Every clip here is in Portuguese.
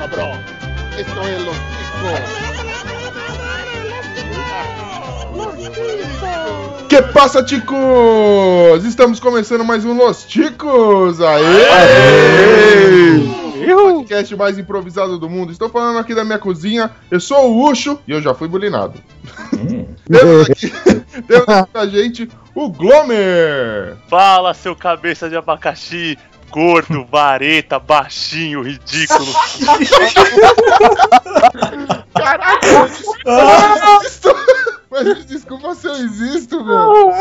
cabrón. Esto es los ticos. Que passa, ticos? Estamos começando mais um Los Ticos. Aê! Aê! O podcast mais improvisado do mundo. Estou falando aqui da minha cozinha. Eu sou o Ucho e eu já fui bulinado. Hum. temos aqui, temos aqui com a gente o Glomer. Fala, seu cabeça de abacaxi gordo, vareta, baixinho, ridículo. Caraca! Mas desculpa se eu existo, meu.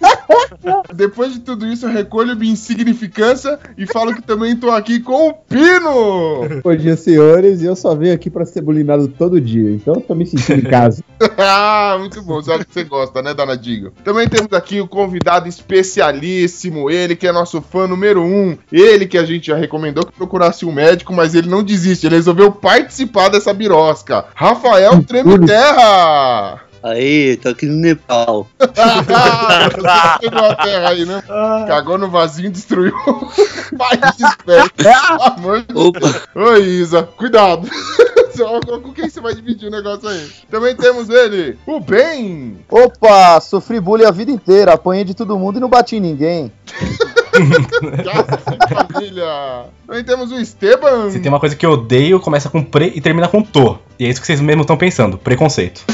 Depois de tudo isso, eu recolho minha insignificância e falo que também tô aqui com o Pino! Bom dia, senhores, e eu só venho aqui pra ser bulinado todo dia, então eu tô me sentindo em casa. ah, muito bom, sabe que você gosta, né, danadinho? Também temos aqui o convidado especialíssimo, ele que é nosso fã número um, ele que a gente já recomendou que procurasse um médico, mas ele não desiste, ele resolveu participar dessa birosca. Rafael Treme Terra! Aí, tô aqui no Nepal. Pegou a terra aí, né? Cagou no vasinho, destruiu o país amor de Deus. Oi, Isa, cuidado. Com quem você vai dividir o negócio aí? Também temos ele, o Ben. Opa, sofri bullying a vida inteira, apanhei de todo mundo e não bati em ninguém. família. Também temos o Esteban. Se tem uma coisa que eu odeio, começa com pre e termina com to. E é isso que vocês mesmo estão pensando, preconceito.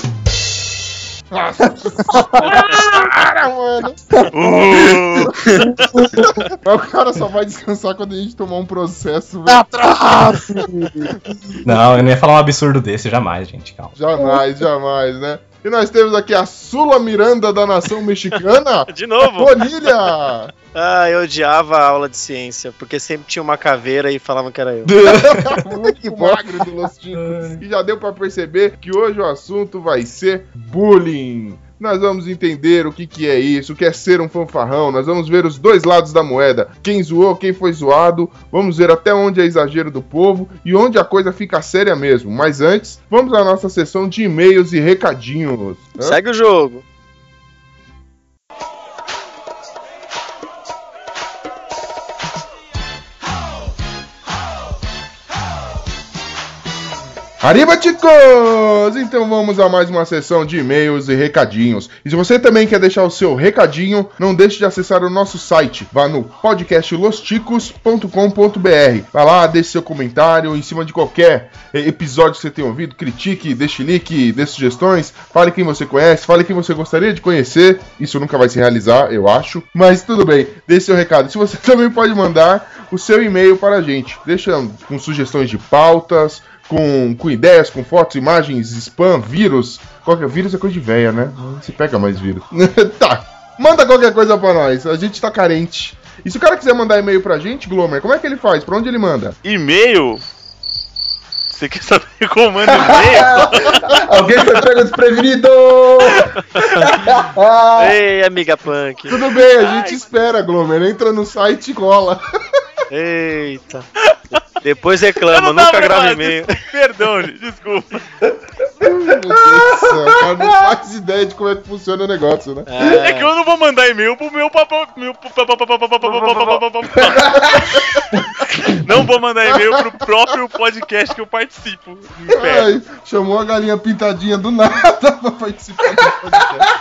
Nossa cara, mano. o cara só vai descansar quando a gente tomar um processo. Atrás! Não, eu não ia falar um absurdo desse, jamais, gente. Calma. Jamais, jamais, né? E nós temos aqui a Sula Miranda da nação mexicana. De novo. Bonilha. Ah, eu odiava a aula de ciência, porque sempre tinha uma caveira e falavam que era eu. Muito magro do Los Ticos. E já deu para perceber que hoje o assunto vai ser bullying nós vamos entender o que, que é isso, o que é ser um fanfarrão, nós vamos ver os dois lados da moeda, quem zoou, quem foi zoado, vamos ver até onde é exagero do povo e onde a coisa fica séria mesmo. Mas antes, vamos à nossa sessão de e-mails e recadinhos. Segue o jogo. Arriba, chicos! Então vamos a mais uma sessão de e-mails e recadinhos. E se você também quer deixar o seu recadinho, não deixe de acessar o nosso site. Vá no podcastlosticos.com.br. Vá lá, deixe seu comentário em cima de qualquer episódio que você tenha ouvido. Critique, deixe like, dê sugestões. Fale quem você conhece, fale quem você gostaria de conhecer. Isso nunca vai se realizar, eu acho. Mas tudo bem, deixe seu recado. Se você também pode mandar o seu e-mail para a gente. Deixa com sugestões de pautas com, com ideias, com fotos, imagens, spam, vírus. Qualquer vírus é coisa de véia, né? Não se pega mais vírus. tá. Manda qualquer coisa pra nós. A gente tá carente. E se o cara quiser mandar e-mail pra gente, Glomer, como é que ele faz? Pra onde ele manda? E-mail? Você quer saber como manda e-mail? Alguém foi pego desprevenido! Ei, amiga punk. Tudo bem, a gente Ai. espera, Glomer. Entra no site e cola. Eita. Depois reclama, nunca grava e-mail. Perdão, desculpa. Meu Deus do céu, cara não faz ideia de como é que funciona o negócio, né? É, é que eu não vou mandar e-mail pro meu papo. Meu... Não vou mandar e-mail pro próprio podcast que eu participo. Ai, chamou a galinha pintadinha do nada pra participar do podcast.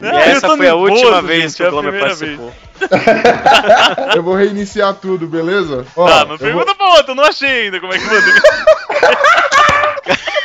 E essa foi nervoso, a última gente, vez que o Glomer participou. eu vou reiniciar tudo, beleza? Ó, tá, mas pergunta vou... pra outra, eu não achei ainda como é que manda.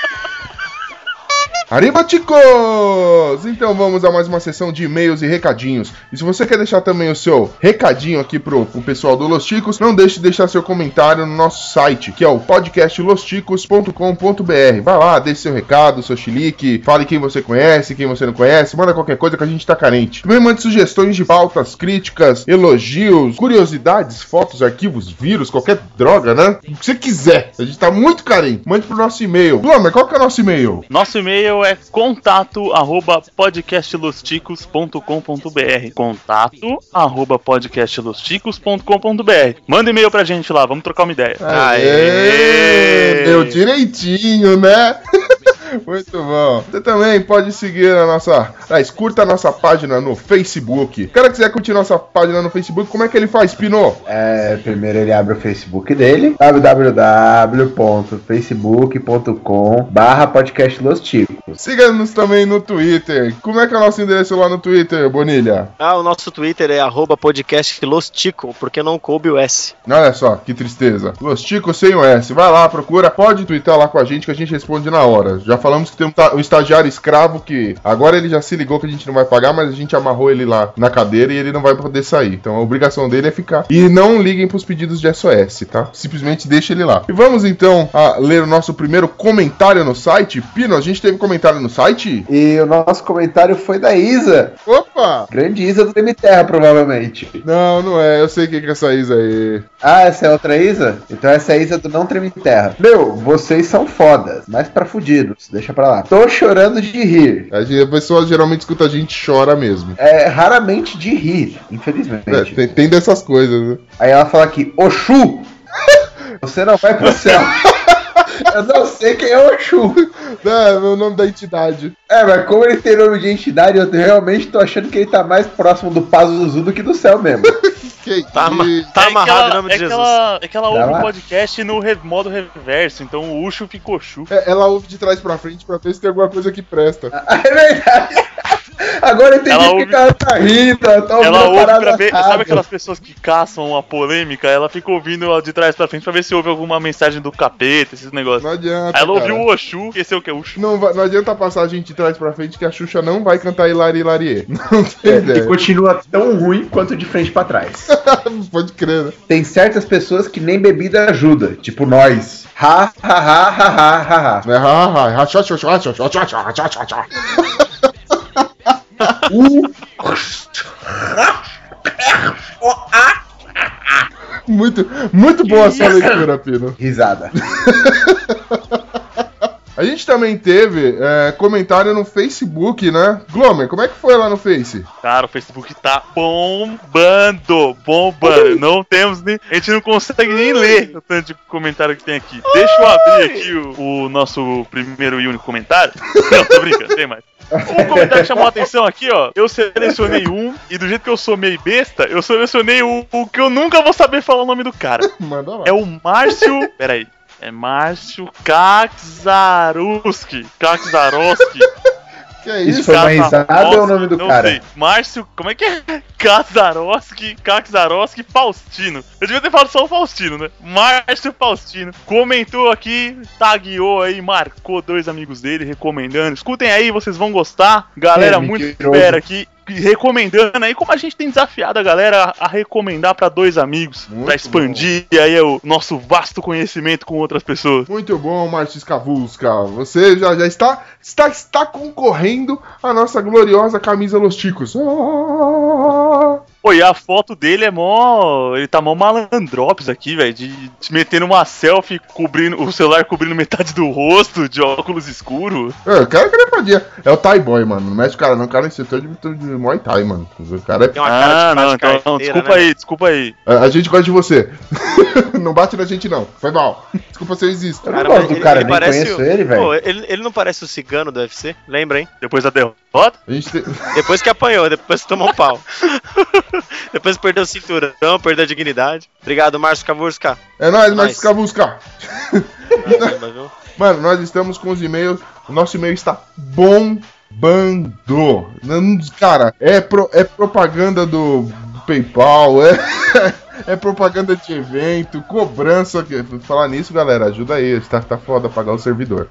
Arriba, chicos! Então vamos a mais uma sessão de e-mails e recadinhos. E se você quer deixar também o seu recadinho aqui pro, pro pessoal do Los Chicos, não deixe de deixar seu comentário no nosso site, que é o podcastlosticos.com.br. Vai lá, deixe seu recado, seu chilique, fale quem você conhece, quem você não conhece, manda qualquer coisa que a gente tá carente. Também mande sugestões de pautas, críticas, elogios, curiosidades, fotos, arquivos, vírus, qualquer droga, né? O que você quiser. A gente tá muito carente. Mande pro nosso e-mail. Blomer, qual que é o nosso e-mail? Nosso e-mail é contato arroba podcastlosticos.com.br contato arroba podcastlosticos.com.br Manda e-mail pra gente lá, vamos trocar uma ideia. Aê! Aê! Deu direitinho, né? Muito bom. Você também pode seguir a nossa. Ah, curta a nossa página no Facebook. O cara quiser curtir nossa página no Facebook, como é que ele faz, Pino? É, primeiro ele abre o Facebook dele, www.facebook.com barra podcast Los Ticos. Siga-nos também no Twitter. Como é que é o nosso endereço lá no Twitter, Bonilha? Ah, o nosso Twitter é arroba podcast Lostico, porque não coube o S. Olha só, que tristeza. Los Ticos sem o S. Vai lá, procura. Pode twittar lá com a gente que a gente responde na hora. Já falamos que tem um, ta- um estagiário escravo que agora ele já se ligou que a gente não vai pagar, mas a gente amarrou ele lá na cadeira e ele não vai poder sair. Então a obrigação dele é ficar. E não liguem pros pedidos de SOS, tá? Simplesmente deixa ele lá. E vamos então a ler o nosso primeiro comentário no site. Pino, a gente teve comentário no site? E o nosso comentário foi da Isa, Opa! grande Isa do Treme Terra, provavelmente. Não, não é. Eu sei quem que é essa Isa aí. Ah, essa é outra Isa? Então essa é a Isa do Não Treme Terra. Meu, vocês são fodas, mas pra fudidos, deixa pra lá. Tô chorando de rir. A, pessoa geralmente escuta a gente chora mesmo. É, raramente de rir, infelizmente. É, tem, tem dessas coisas, né? Aí ela fala aqui, Oxu, você não vai pro céu. Eu não sei quem é Oxu. É, o nome da entidade. É, mas como ele tem nome de entidade, eu realmente tô achando que ele tá mais próximo do Pazuzu do que do céu mesmo. Que Tá, ama- tá é amarrado ela, em nome de é que Jesus. ela, é que ela ouve o podcast no re- modo reverso, então o Ucho ficou chu. É, Ela ouve de trás pra frente pra ver se tem alguma coisa que presta. É verdade. Agora eu entendi Ela ouve- ela tá rindo, tá ouvindo Ela a ouve parada pra ver. Sabe aquelas pessoas que caçam a polêmica? Ela fica ouvindo de trás pra frente pra ver se ouve alguma mensagem do capeta, esses negócios. Não adianta. Aí ela cara. ouviu o Oxu, esqueceu o que é Ucho. Não, vai- não adianta passar a gente de trás pra frente que a Xuxa não vai cantar Hilari Hilarie. Não tem É, ideia. e continua tão ruim quanto de frente pra trás. Pode crer, né? Tem certas pessoas que nem bebida ajuda, tipo nós. Ha, ha, ha, ha, ha, ha, ha. É, ha, ha, ha, tchá, tchá, tchá, tchá, tchá, tchá, tchá, tchá, tchá. Muito, muito boa essa leitura, Pino. Risada. A gente também teve é, comentário no Facebook, né? Glomer, como é que foi lá no Face? Cara, o Facebook tá bombando, bombando. Não temos nem. A gente não consegue nem ler o tanto de comentário que tem aqui. Deixa eu abrir aqui o, o nosso primeiro e único comentário. Não, tô brincando, tem mais. Um comentário que chamou a atenção aqui, ó. Eu selecionei um, e do jeito que eu sou meio besta, eu selecionei o, o que eu nunca vou saber falar o nome do cara. Manda lá. É o Márcio. Peraí. É Márcio Kakzaruski. Kakzaroski. Que é Isso isso? foi uma Kazaroski, risada ou é o nome do não cara? sei. Márcio, como é que é? Kakzaroski, Kakzaroski Faustino. Eu devia ter falado só o Faustino, né? Márcio Faustino comentou aqui, tagueou aí, marcou dois amigos dele, recomendando. Escutem aí, vocês vão gostar. Galera, É, muito espera aqui. Recomendando aí, como a gente tem desafiado a galera a recomendar pra dois amigos, pra expandir aí o nosso vasto conhecimento com outras pessoas. Muito bom, Márcio Escavusca. Você já, já está, está, está concorrendo à nossa gloriosa camisa Los Ticos. Ah! Pô, e a foto dele é mó. Ele tá mó malandrops aqui, velho. De, de metendo uma selfie cobrindo. O celular cobrindo metade do rosto, de óculos escuros. É, o cara que ele fazia. É o Thai Boy, mano. Não mexe o cara, não. O cara é instrutor de, de Muay Thai, mano. O cara é. Tem uma cara Ah, de não, então, não, desculpa né? aí, desculpa aí. A, a gente gosta de você. não bate na gente, não. Foi mal. Desculpa se eu existo. Eu não gosto do ele- cara, ele nem conheço o- ele, velho. Ele, ele não parece o cigano do UFC? Lembra, hein? Depois da derrota. Depois que apanhou, depois que tomou um pau. depois que perdeu o cinturão, perdeu a dignidade. Obrigado, Márcio Cavurska. É nóis, Márcio viu? Mano, nós estamos com os e-mails. O nosso e-mail está bombando. Cara, é, pro- é propaganda do PayPal, é, é propaganda de evento, cobrança. Falar nisso, galera, ajuda aí. Tá, tá foda pagar o servidor.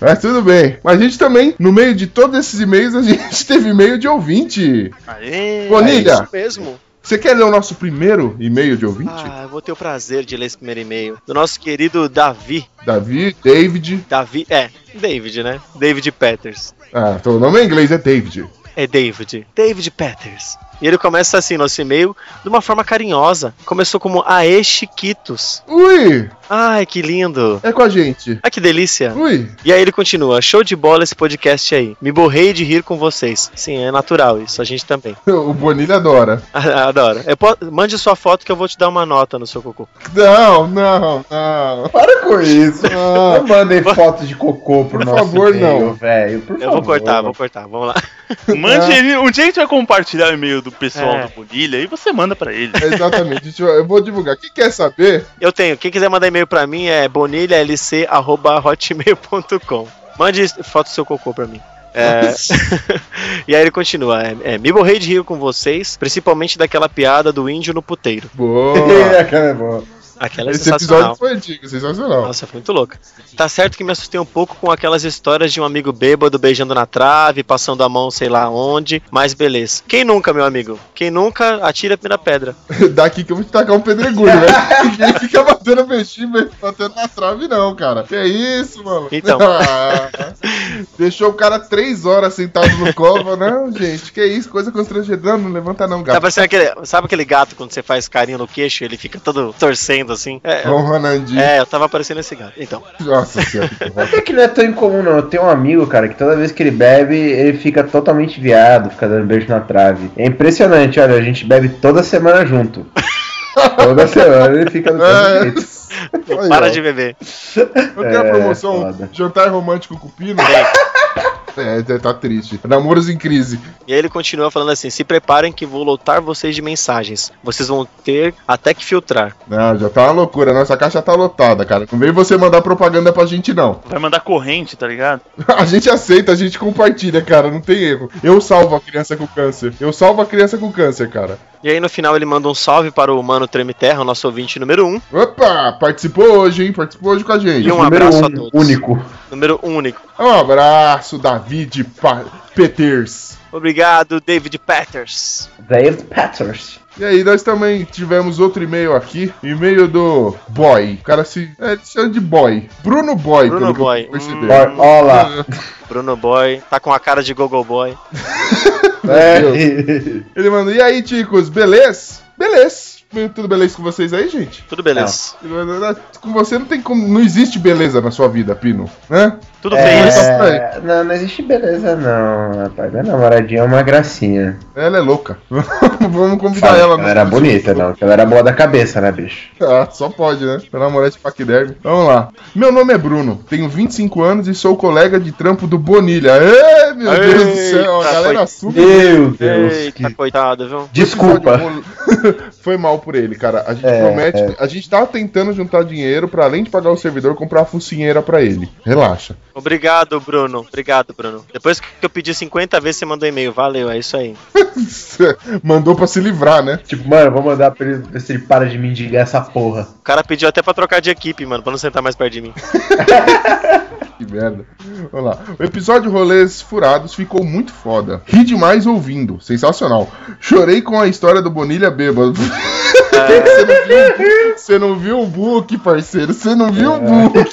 Mas tudo bem. Mas a gente também, no meio de todos esses e-mails, a gente teve e-mail de ouvinte. Aê! Bonilha, É isso mesmo. você quer ler o nosso primeiro e-mail de ouvinte? Ah, eu vou ter o prazer de ler esse primeiro e-mail. Do nosso querido Davi. Davi, David. Davi, é, David, né? David Peters. Ah, então o nome é inglês, é David. é David. David Peters. E ele começa assim, nosso e-mail, de uma forma carinhosa. Começou como Aê Chiquitos. Ui, Ai, que lindo. é com a gente. Ai, que delícia. Ui, E aí ele continua, show de bola esse podcast aí. Me borrei de rir com vocês. Sim, é natural isso, a gente também. o Bonilha adora. Adoro. Eu po- Mande sua foto que eu vou te dar uma nota no seu cocô. Não, não, não. Para com isso. Ah. Não mandem fotos de cocô pro Por nosso favor, e-mail, não. velho. Por Eu vou favor. cortar, vou cortar. Vamos lá. Mande ele. Um dia a gente vai compartilhar o e-mail do pessoal É. do Bonilha e você manda pra ele. Exatamente, deixa eu, eu vou divulgar. Quem quer saber? Eu tenho. Quem quiser mandar e-mail pra mim é bonilhalc.hotmail.com. Mande foto do seu cocô pra mim. É... e aí ele continua. é, é, me borrei de rir com vocês, principalmente daquela piada do índio no puteiro. Boa. Aquela é boa. Aquela é Esse sensacional. episódio foi antigo, sensacional. Nossa, foi muito louca. Tá certo que me assustei um pouco com aquelas histórias de um amigo bêbado beijando na trave, passando a mão sei lá onde, mas beleza. Quem nunca, meu amigo? Quem nunca, atira a primeira pedra. Daqui que eu vou te tacar um pedregulho, velho. Ninguém fica batendo peixinho, batendo na trave, não, cara. Que isso, mano? Então. Ah, deixou o cara três horas sentado no colo. Não, gente, que isso? Coisa constrangedora. Não levanta, não, Tá gato. parecendo aquele, sabe aquele gato quando você faz carinho no queixo ele fica todo torcendo assim? É, Bom, Ronaldinho. é, eu tava parecendo esse gato. Então, Nossa senhora. Até que não é tão incomum, não. Eu tenho um amigo, cara, que toda vez que ele bebe, ele fica totalmente viado, fica dando beijo na trave. É impressionante, olha, a gente bebe toda semana junto. toda semana ele fica mesmo É. jeito. Para de beber. Eu tenho a É, promoção foda. Jantar Romântico com o Pino. É, tá triste. Namoros em crise. E aí ele continua falando assim: se preparem que vou lotar vocês de mensagens. Vocês vão ter até que filtrar. Não, já tá uma loucura. Nossa caixa tá lotada, cara. Não vem você mandar propaganda pra gente, não. Vai mandar corrente, tá ligado? A gente aceita, a gente compartilha, cara. Não tem erro. Eu salvo a criança com câncer. Eu salvo a criança com câncer, cara. E aí no final ele manda um salve para o Mano Treme Terra, o nosso ouvinte número 1. Um, Opa, participou hoje, hein? Participou hoje com a gente. E um Número abraço um, a todos. único. Número único. Um abraço, David pa Peters. Obrigado, David Peters. David Peters. E aí, nós também tivemos outro e-mail aqui. E-mail do Boy. O cara se. É, ele chama de Boy. Bruno Boy, Bruno pelo que Boy. eu percebi. Hum. Olá. Bruno Boy, tá com a cara de Gogo Boy. É. Ele mandou: E aí, ticos, beleza? Beleza. Tudo beleza com vocês aí, gente? Tudo beleza. Com você não tem como. Não existe beleza na sua vida, Pino. Né? Tudo É, feliz. é, não, não existe beleza não, rapaz. Minha namoradinha é uma gracinha. Ela é louca. Vamos convidar ela. ela no- era bonita, não. Que ela era boa da cabeça, né, bicho? Ah, só pode, né? Pra namorar de paquiderme. Vamos lá. Meu nome é Bruno, tenho 25 anos e sou colega de trampo do Bonilha. Ê, meu Deus do céu, a Eita, galera coi-. Meu Deus. Eita, que- coitado, viu? Desculpa. Foi mal por ele, cara. A gente É, promete. é. A gente tá tentando juntar dinheiro pra além de pagar o servidor, comprar a focinheira pra ele. Relaxa. Obrigado, Bruno. Obrigado, Bruno. Depois que eu pedi 50 vezes, você mandou e-mail. Valeu, é isso aí. Mandou pra se livrar, né? Tipo, mano, vou mandar pra ele ver se ele para de mendigar essa porra. O cara pediu até pra trocar de equipe, mano, pra não sentar mais perto de mim. Que merda. Vamos lá. O episódio Rolês Furados ficou muito foda. Ri demais ouvindo. Sensacional. Chorei com a história do Bonilha bêbado. Você não viu- Você não viu o book, parceiro. Você não viu o book.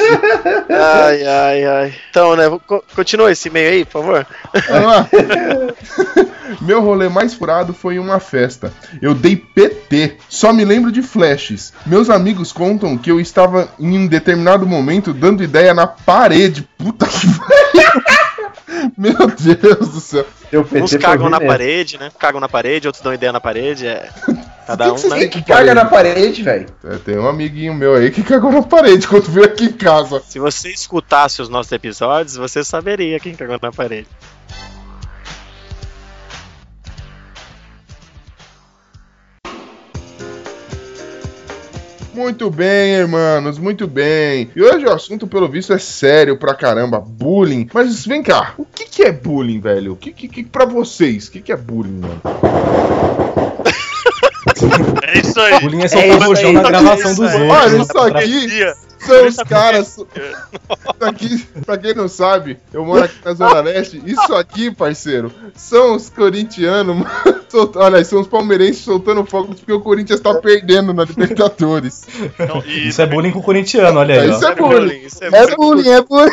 Ai, ai, ai. Então, né, co- continua esse e-mail aí, por favor. Vamos lá. Meu rolê mais furado foi em uma festa. Eu dei PT. Só me lembro de flashes. Meus amigos contam que eu estava em um determinado momento dando ideia na parede. Puta que pariu. Meu Deus do céu. Uns cagam na mesmo. parede, né? Cagam na parede, outros dão ideia na parede. É. Cada um, que né? que caga na parede, velho? É, tem um amiguinho meu aí que cagou na parede quando veio aqui em casa. Se você escutasse os nossos episódios, você saberia quem cagou na parede. Muito bem, irmãos, muito bem. E hoje o assunto, pelo visto, é sério pra caramba. Bullying. Mas vem cá, o que, que é bullying, velho? O que, que, que pra vocês, o que, que é bullying, mano? É isso aí. Bullying é É isso rojão aí. na gravação dos Olha, outros. Olha, né? isso aqui são os caras. Isso aqui, pra quem não sabe, eu moro aqui na Zona Leste. Isso aqui, parceiro, são os corintianos, mano, solta- olha, são os palmeirenses soltando fogo porque o Corinthians tá perdendo na Libertadores. Então, e Isso é bullying com o corintiano, olha aí, Isso ó. é bullying. Isso é É bullying, é bullying.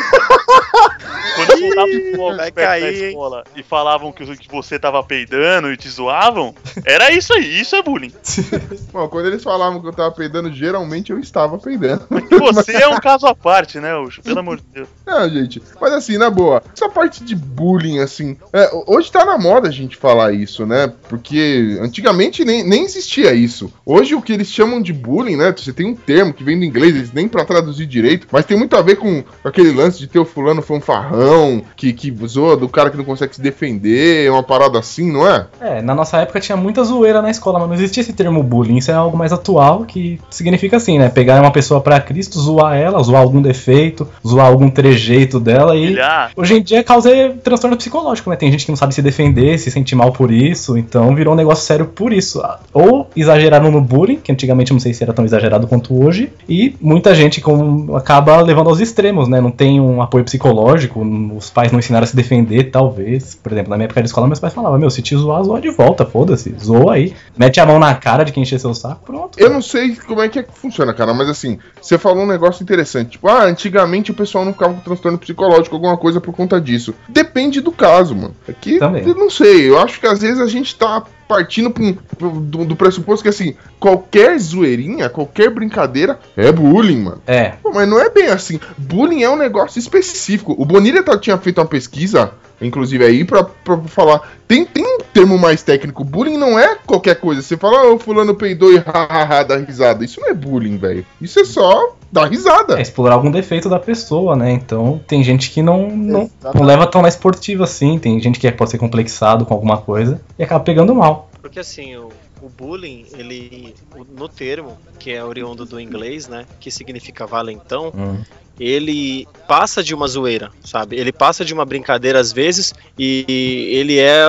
Quando soltavam os fogos Vai perto cair, da hein? escola e falavam que, que você tava peidando e te zoavam, era isso aí, isso é bullying. Bom, quando eles falavam que eu tava peidando, geralmente eu estava peidando. Você é um caso à parte, né, Ucho? Pelo amor de Deus. Não, gente, mas assim, na boa, essa parte de bullying, assim, é, hoje tá na moda a gente falar isso, né? Porque antigamente nem, nem existia isso. Hoje o que eles chamam de bullying, né? Você tem um termo que vem do inglês, eles nem pra traduzir direito, mas tem muito a ver com aquele lance de ter o fulano fanfarrão, que, que zoa do cara que não consegue se defender, uma parada assim, não é? É, na nossa época tinha muita zoeira na escola, mas não existia esse termo bullying. Isso é algo mais atual que significa assim, né? Pegar uma pessoa pra Cristo, zoar ela, zoar algum defeito, zoar algum trejeito dela e. Olhar, Hoje em dia causa transtorno psicológico, né? Tem gente que não sabe se defender, se sente mal por isso, então virou um negócio sério por isso. Ou exageraram no bullying, que antigamente não sei se era tão exagerado quanto hoje, e muita gente com- acaba levando aos extremos, né? Não tem um apoio psicológico, os pais não ensinaram a se defender, talvez. Por exemplo, na minha época de escola, meus pais falavam: Meu, se te zoar, zoa de volta, foda-se, zoa aí. Mete a mão na cara de quem encher seu saco, pronto. Eu não sei como é que, é que funciona, cara, mas assim, você falou um negócio interessante. Tipo, ah, antigamente o pessoal não ficava com transtorno psicológico, alguma coisa por conta disso. Depende do caso, mano. Aqui, Também. eu não sei. Eu acho que às vezes a gente tá stop partindo pra um- do, do pressuposto que, assim, qualquer zoeirinha, qualquer brincadeira é bullying, mano. É, Pô, mas não é bem assim. Bullying é um negócio específico. O Bonilha tá- tinha feito uma pesquisa, inclusive aí, pra, pra falar. Tem, tem um termo mais técnico. Bullying não é qualquer coisa. Você fala, ô, fulano peidou e hahaha, dá risada. Isso não é bullying, velho. Isso é só dar risada. é explorar algum defeito da pessoa, né? Então tem gente que não, não, não leva tão na esportiva assim, tem gente que pode ser complexado com alguma coisa e acaba pegando mal. Porque assim, o, o bullying, ele, o- no termo, que é oriundo do inglês, né, que significa valentão, ele passa de uma zoeira, sabe? Ele passa de uma brincadeira às vezes e ele é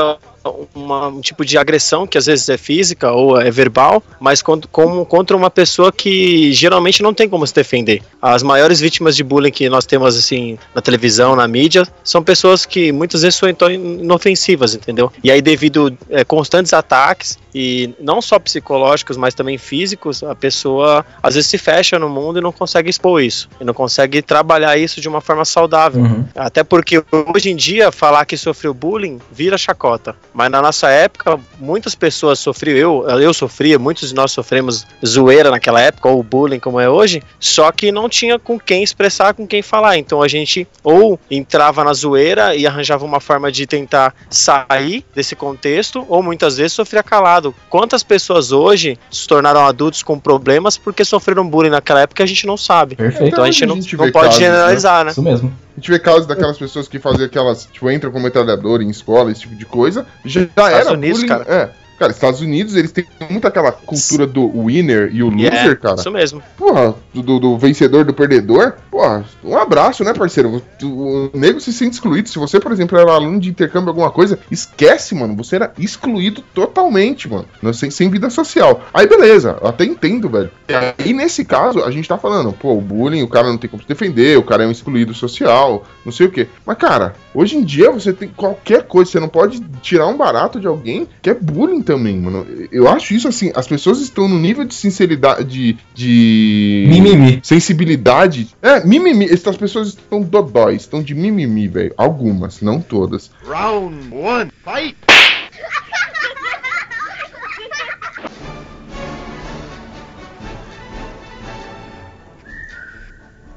uma- um tipo de agressão que às vezes é física ou é verbal, mas cont- como contra uma pessoa que geralmente não tem como se defender. As maiores vítimas de bullying que nós temos assim na televisão, na mídia, são pessoas que muitas vezes são então inofensivas, entendeu? E aí devido a constantes ataques e não só psicológicos, mas também físicos, a pessoa às vezes se fecha no mundo e não consegue expor isso, e não consegue trabalhar isso de uma forma saudável. Uhum. Até porque hoje em dia falar que sofreu bullying vira chacota. Mas na nossa época, muitas pessoas sofriam, eu, eu sofria, muitos de nós sofremos zoeira naquela época, ou bullying como é hoje, só que não tinha com quem expressar, com quem falar. Então a gente ou entrava na zoeira e arranjava uma forma de tentar sair desse contexto, ou muitas vezes sofria calado. Quantas pessoas hoje se tornaram adultos com problemas porque sofreram bullying naquela época a gente não sabe. Perfeito. Então a gente a não, gente não pode casos, né? generalizar, né? Isso mesmo. A gente vê casos daquelas pessoas que faziam aquelas, tipo, entram com metralhadora em escola, esse tipo de coisa. Já era Unidos, bullying. cara. É. Cara, Estados Unidos, eles têm muito aquela cultura do winner e o loser, É, cara. Isso mesmo. Porra, do, do- do vencedor do perdedor. Porra, um abraço, né, parceiro? O, o nego se sente excluído. Se você, por exemplo, era aluno de intercâmbio alguma coisa, esquece, mano. Você era excluído totalmente, mano. Não- Sem, sem vida social. Aí, beleza, eu até entendo, velho. E aí, nesse caso, a gente tá falando, pô, o bullying, o cara não tem como se defender, o cara é um excluído social, não sei o quê. Mas, cara, hoje em dia você tem qualquer coisa, você não pode tirar um barato de alguém que é bullying também, mano. Eu acho isso assim, as pessoas estão no nível de sinceridade, de. de Mimimi. sensibilidade. É, mimimi. Essas pessoas estão dodóis, estão de mimimi, velho. Algumas, não todas.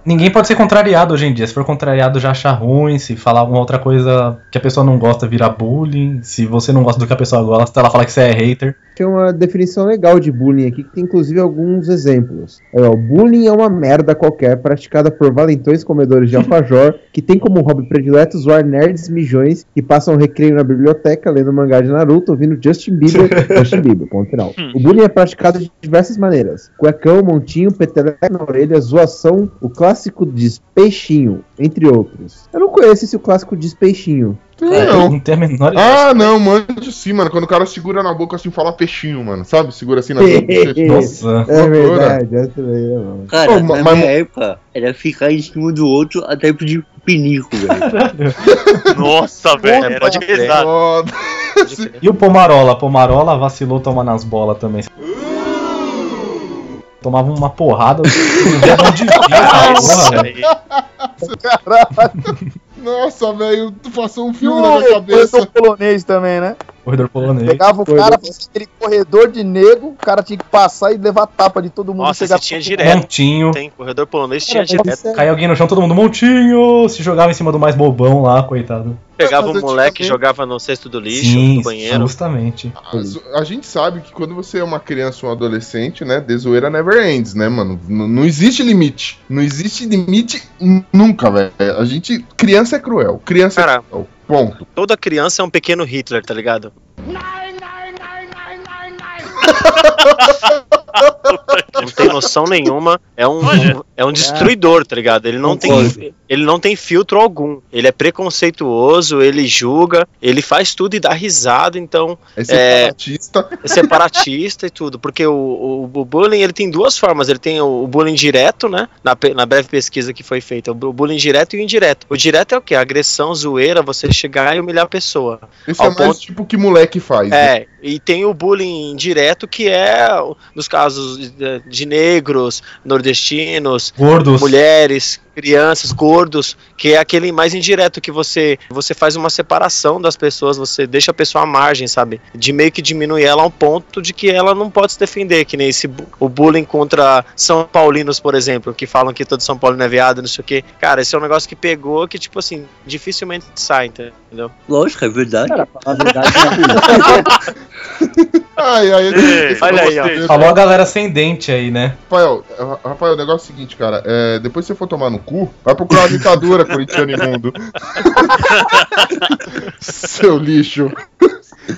Ninguém pode ser contrariado hoje em dia. Se for contrariado, já acha ruim. Se falar alguma outra coisa que a pessoa não gosta, vira bullying. Se você não gosta do que a pessoa gosta, ela fala que você é hater. Tem uma definição legal de bullying aqui, que tem inclusive alguns exemplos. Aí, ó, bullying é uma merda qualquer praticada por valentões comedores de alfajor que tem como hobby predileto zoar nerds mijões que passam recreio na biblioteca lendo mangá de Naruto, ouvindo Justin Bieber, Justin Bieber, ponto final. O bullying é praticado de diversas maneiras. Cuecão, montinho, peteleco na orelha, zoação, o clássico diz peixinho, entre outros. Eu não conheço esse clássico diz peixinho. É, não. não tem a menor Ah, não, manjo sim, mano. Quando o cara segura na boca assim, fala peixinho, mano. Sabe? Segura assim na boca. Nossa. É verdade, essa daí é. Cara, na ma- mas- minha época, era ficar em cima do outro até pedir pinico, velho. Nossa, velho, É, pode. Foda. E o Pomarola? Pomarola vacilou tomar nas bolas também. Tomava uma porrada, não porra, velho. Aí, Nossa, velho, tu passou um filme o na minha cabeça. corredor polonês também, né? Corredor polonês. Pegava o Corredor cara, fazia aquele corredor de nego, o cara tinha que passar e levar tapa de todo mundo. Nossa, tinha direto. Montinho. Tem corredor polonês, Cara, tinha mas direto. é- Cai alguém no chão, todo mundo montinho. Se jogava em cima do mais bobão lá, coitado. Pegava Mas um moleque e jogava no cesto do lixo, Sim, no banheiro. justamente. A, a gente sabe que quando você é uma criança ou um adolescente, né, de zoeira never ends, né, mano? N- não existe limite. Não existe limite nunca, velho. A gente. Criança é cruel. Criança Cara. é cruel. Ponto. Toda criança é um pequeno Hitler, tá ligado? Não tem noção nenhuma. É um, é um destruidor, tá ligado? Ele não, tem, ele não tem filtro algum. Ele é preconceituoso, ele julga, ele faz tudo e dá risada, então É separatista. é separatista e tudo. Porque o, o, o bullying ele tem duas formas. Ele tem o, o bullying direto, né? Na, na breve pesquisa que foi feita. O bu- bullying direto e o indireto. O direto é o quê? Agressão, zoeira, você chegar e humilhar a pessoa. Esse ao é mais ponto- tipo que moleque faz. né? É, e tem o bullying indireto, que é nos casos de, de negros, nordestinos, Gordos. mulheres, crianças, gordos, que é aquele mais indireto que você você faz uma separação das pessoas, você deixa a pessoa à margem, sabe? De meio que diminuir ela a um ponto de que ela não pode se defender, que nem esse o bullying contra São Paulinos, por exemplo, que falam que todo São Paulino é viado, não sei o quê. Cara, esse é um negócio que pegou que tipo assim, dificilmente sai, entendeu? Lógico, é verdade. Cara, a verdade, né? Ai, ai, Ei, olha aí, ó. Falou a galera sem dente aí, né? Rafael, Ra- Rafael, o negócio é o seguinte, cara. É, depois que você for tomar no cu, vai procurar uma ditadura corintiano imundo. Seu lixo.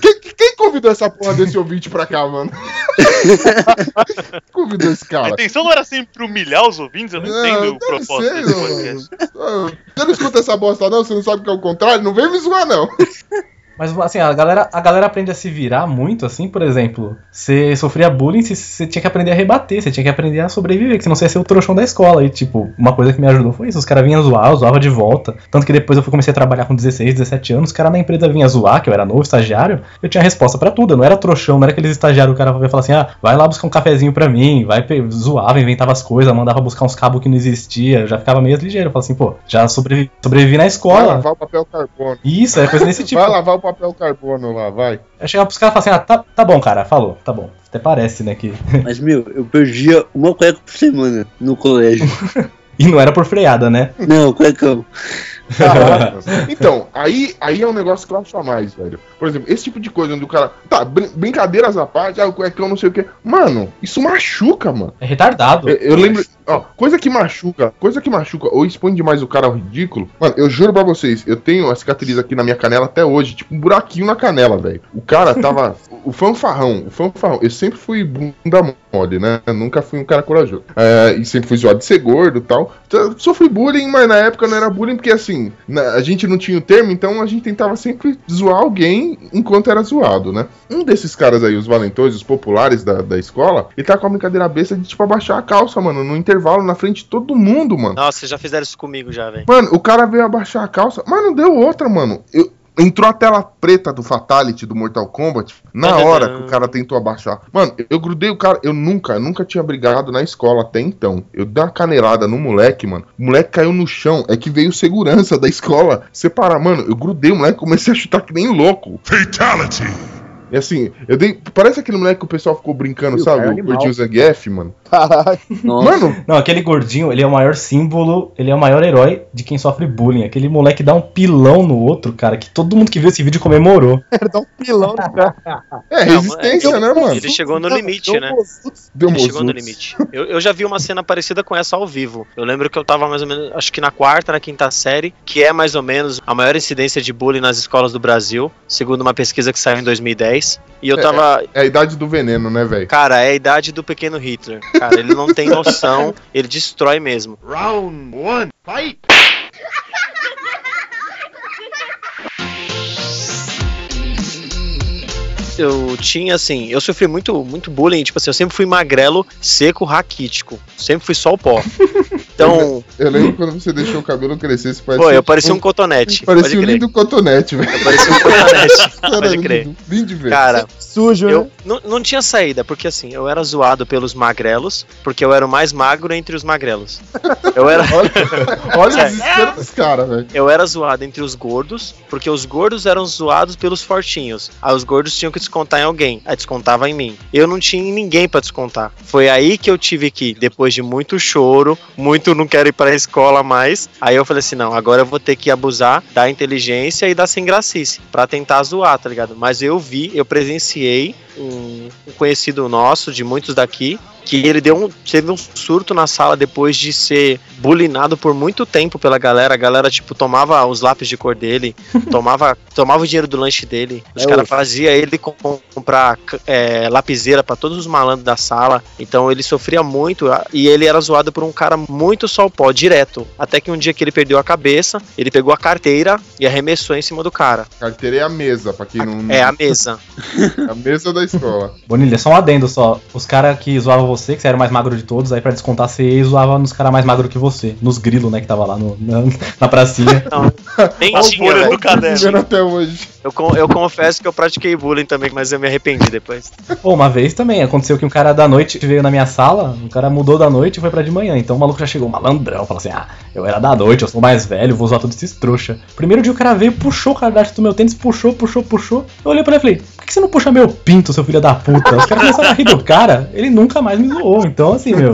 Quem, quem convidou essa porra desse ouvinte pra cá, mano? convidou esse A cara? intenção não era sempre humilhar os ouvintes, eu não entendo o propósito ser, desse podcast. Você não escuta essa bosta, não? Você não sabe que é o contrário? Não vem me zoar, não. Mas assim, a galera, a galera aprende a se virar muito, assim, por exemplo, você sofria bullying, você- tinha que aprender a rebater, você tinha que aprender a sobreviver, que senão você ia ser o trouxão da escola. E, tipo, uma coisa que me ajudou foi isso, os caras vinham zoar, eu zoava de volta. Tanto que depois eu comecei a trabalhar com 16, 17 anos, os caras na empresa vinham zoar, que eu era novo estagiário, eu tinha resposta pra tudo, eu não era trouxão, não era aqueles estagiários, o cara ia falar assim, ah, vai lá buscar um cafezinho pra mim, vai, zoava, inventava as coisas, mandava buscar uns cabos que não existia, eu já ficava meio ligeiro, eu falava assim, pô, já sobrevivi, sobrevivi na Vai escola. lavar o papel carbono. Isso, é coisa desse tipo. Vai lavar o papel carbono lá, vai. Eu chegava pros caras e falava assim, ah, tá, tá bom, cara, falou, tá bom. Até parece, né, que... Mas, meu, eu perdia uma cueca por semana no colégio. E não era por freada, né? Não, cuecão. Então, aí, aí é um negócio que eu acho a mais, velho. Por exemplo, esse tipo de coisa onde o cara. Tá, brin- brincadeiras à parte, ah, o cuecão, não sei o quê. Mano, isso machuca, mano. É retardado. Eu, eu lembro. Ó, coisa que machuca, coisa que machuca ou expõe demais o cara ao ridículo. Mano, eu juro pra vocês, eu tenho a cicatriz aqui na minha canela até hoje, tipo um buraquinho na canela, velho. O cara tava. o fanfarrão, o fanfarrão. Eu sempre fui bunda mole, né? Eu nunca fui um cara corajoso. É, e sempre fui zoado de ser gordo e tal. Então, Sofri bullying, mas na época não era bullying, porque assim, na- a gente não tinha o termo, então a gente tentava sempre zoar alguém enquanto era zoado, né? Um desses caras aí, os valentões, os populares da, da escola, ele tá com a brincadeira besta de, tipo, abaixar a calça, mano, no intervalo, na frente de todo mundo, mano. Nossa, vocês já fizeram isso comigo já, velho. Mano, o cara veio abaixar a calça, mas não deu outra, mano. Eu- entrou a tela preta do Fatality do Mortal Kombat na hora que o cara tentou abaixar. Mano, eu, grudei o cara, eu nunca, eu nunca tinha brigado na escola até então. Eu dei uma canelada no moleque, mano. O moleque caiu no chão, é que veio segurança da escola separar. Mano, eu grudei o moleque, comecei a chutar que nem louco. Fatality. E assim, eu dei. Parece aquele moleque que o pessoal ficou brincando, sabe? é O gordinho Zangief, mano. Nossa. Mano, Não, aquele gordinho, ele é o maior símbolo, ele é o maior herói de quem sofre bullying. Aquele moleque dá um pilão no outro, cara, que todo mundo que viu esse vídeo comemorou. Ele dá um pilão no cara. é Não, resistência, é- né, mano? Ele chegou no limite, Deu né? Deu Ele chegou no limite. Eu, eu já vi uma cena parecida com essa ao vivo. Eu lembro que eu tava mais ou menos, acho que na quarta, na quinta série, que é mais ou menos a maior incidência de bullying nas escolas do Brasil, segundo uma pesquisa que saiu em 2010. E eu É, tava. É a idade do veneno, né, velho? Cara, é a idade do pequeno Hitler. Cara, ele não tem noção, ele destrói mesmo. Round one. Fight. Eu tinha assim, eu sofri muito, muito bullying, tipo assim, eu sempre fui magrelo, seco, raquítico. Sempre fui só o pó. Então, Eu lembro quando você deixou o cabelo crescer, você parecia. pô, eu parecia um cotonete. Parecia um lindo cotonete, velho. Eu parecia um cotonete. Pode crer. lindo, ver. Cara, Sujo, eu né? não, não tinha saída, porque assim, eu era zoado pelos magrelos, porque eu era o mais magro entre os magrelos. Eu era, Olha, olha o Sério. desespero dos caras, velho. eu era zoado entre os gordos, porque os gordos eram zoados pelos fortinhos. Aí os gordos tinham que descontar em alguém, aí descontava em mim. Eu não tinha ninguém pra descontar. Foi aí que eu tive que, depois de muito choro, muito não quero ir pra escola mais, aí eu falei assim, não, agora eu vou ter que abusar da inteligência e da sem gracice, pra tentar zoar, tá ligado? Mas eu vi, eu presenciei um, um conhecido nosso, de muitos daqui, que ele deu um, teve um surto na sala depois de ser bulinado por muito tempo pela galera. A galera, tipo, tomava os lápis de cor dele, tomava, tomava o dinheiro do lanche dele. Os É caras faziam ele com- comprar é, lapiseira pra todos os malandros da sala. Então ele sofria muito a- e ele era zoado por um cara muito só o pó, direto. Até que um dia que ele perdeu a cabeça, ele pegou a carteira e arremessou em cima do cara. Carteira é a mesa, pra quem não. É a mesa. a mesa da escola. Bonilha, só um adendo só. Os caras que zoavam você, que você era o mais magro de todos, aí pra descontar você zoava nos caras mais magros que você. Nos grilos, né, que tava lá no- na, na pracinha. Então, nem tinha, do caderno. Vivendo até hoje. Eu, eu confesso que eu pratiquei bullying também, mas eu me arrependi depois. Pô, uma vez também, aconteceu que um cara da noite veio na minha sala, o cara mudou da noite e foi pra de manhã. Então o maluco já chegou malandrão, falou assim: ah, eu era da noite, eu sou mais velho, vou zoar todos esses trouxa. Primeiro dia o cara veio, puxou o cadastro do meu tênis, puxou, puxou, puxou. Eu olhei pra ele e falei: que você não puxa meu pinto, seu filho da puta? Os caras começaram a rir do cara, ele nunca mais me zoou. Então, assim, meu.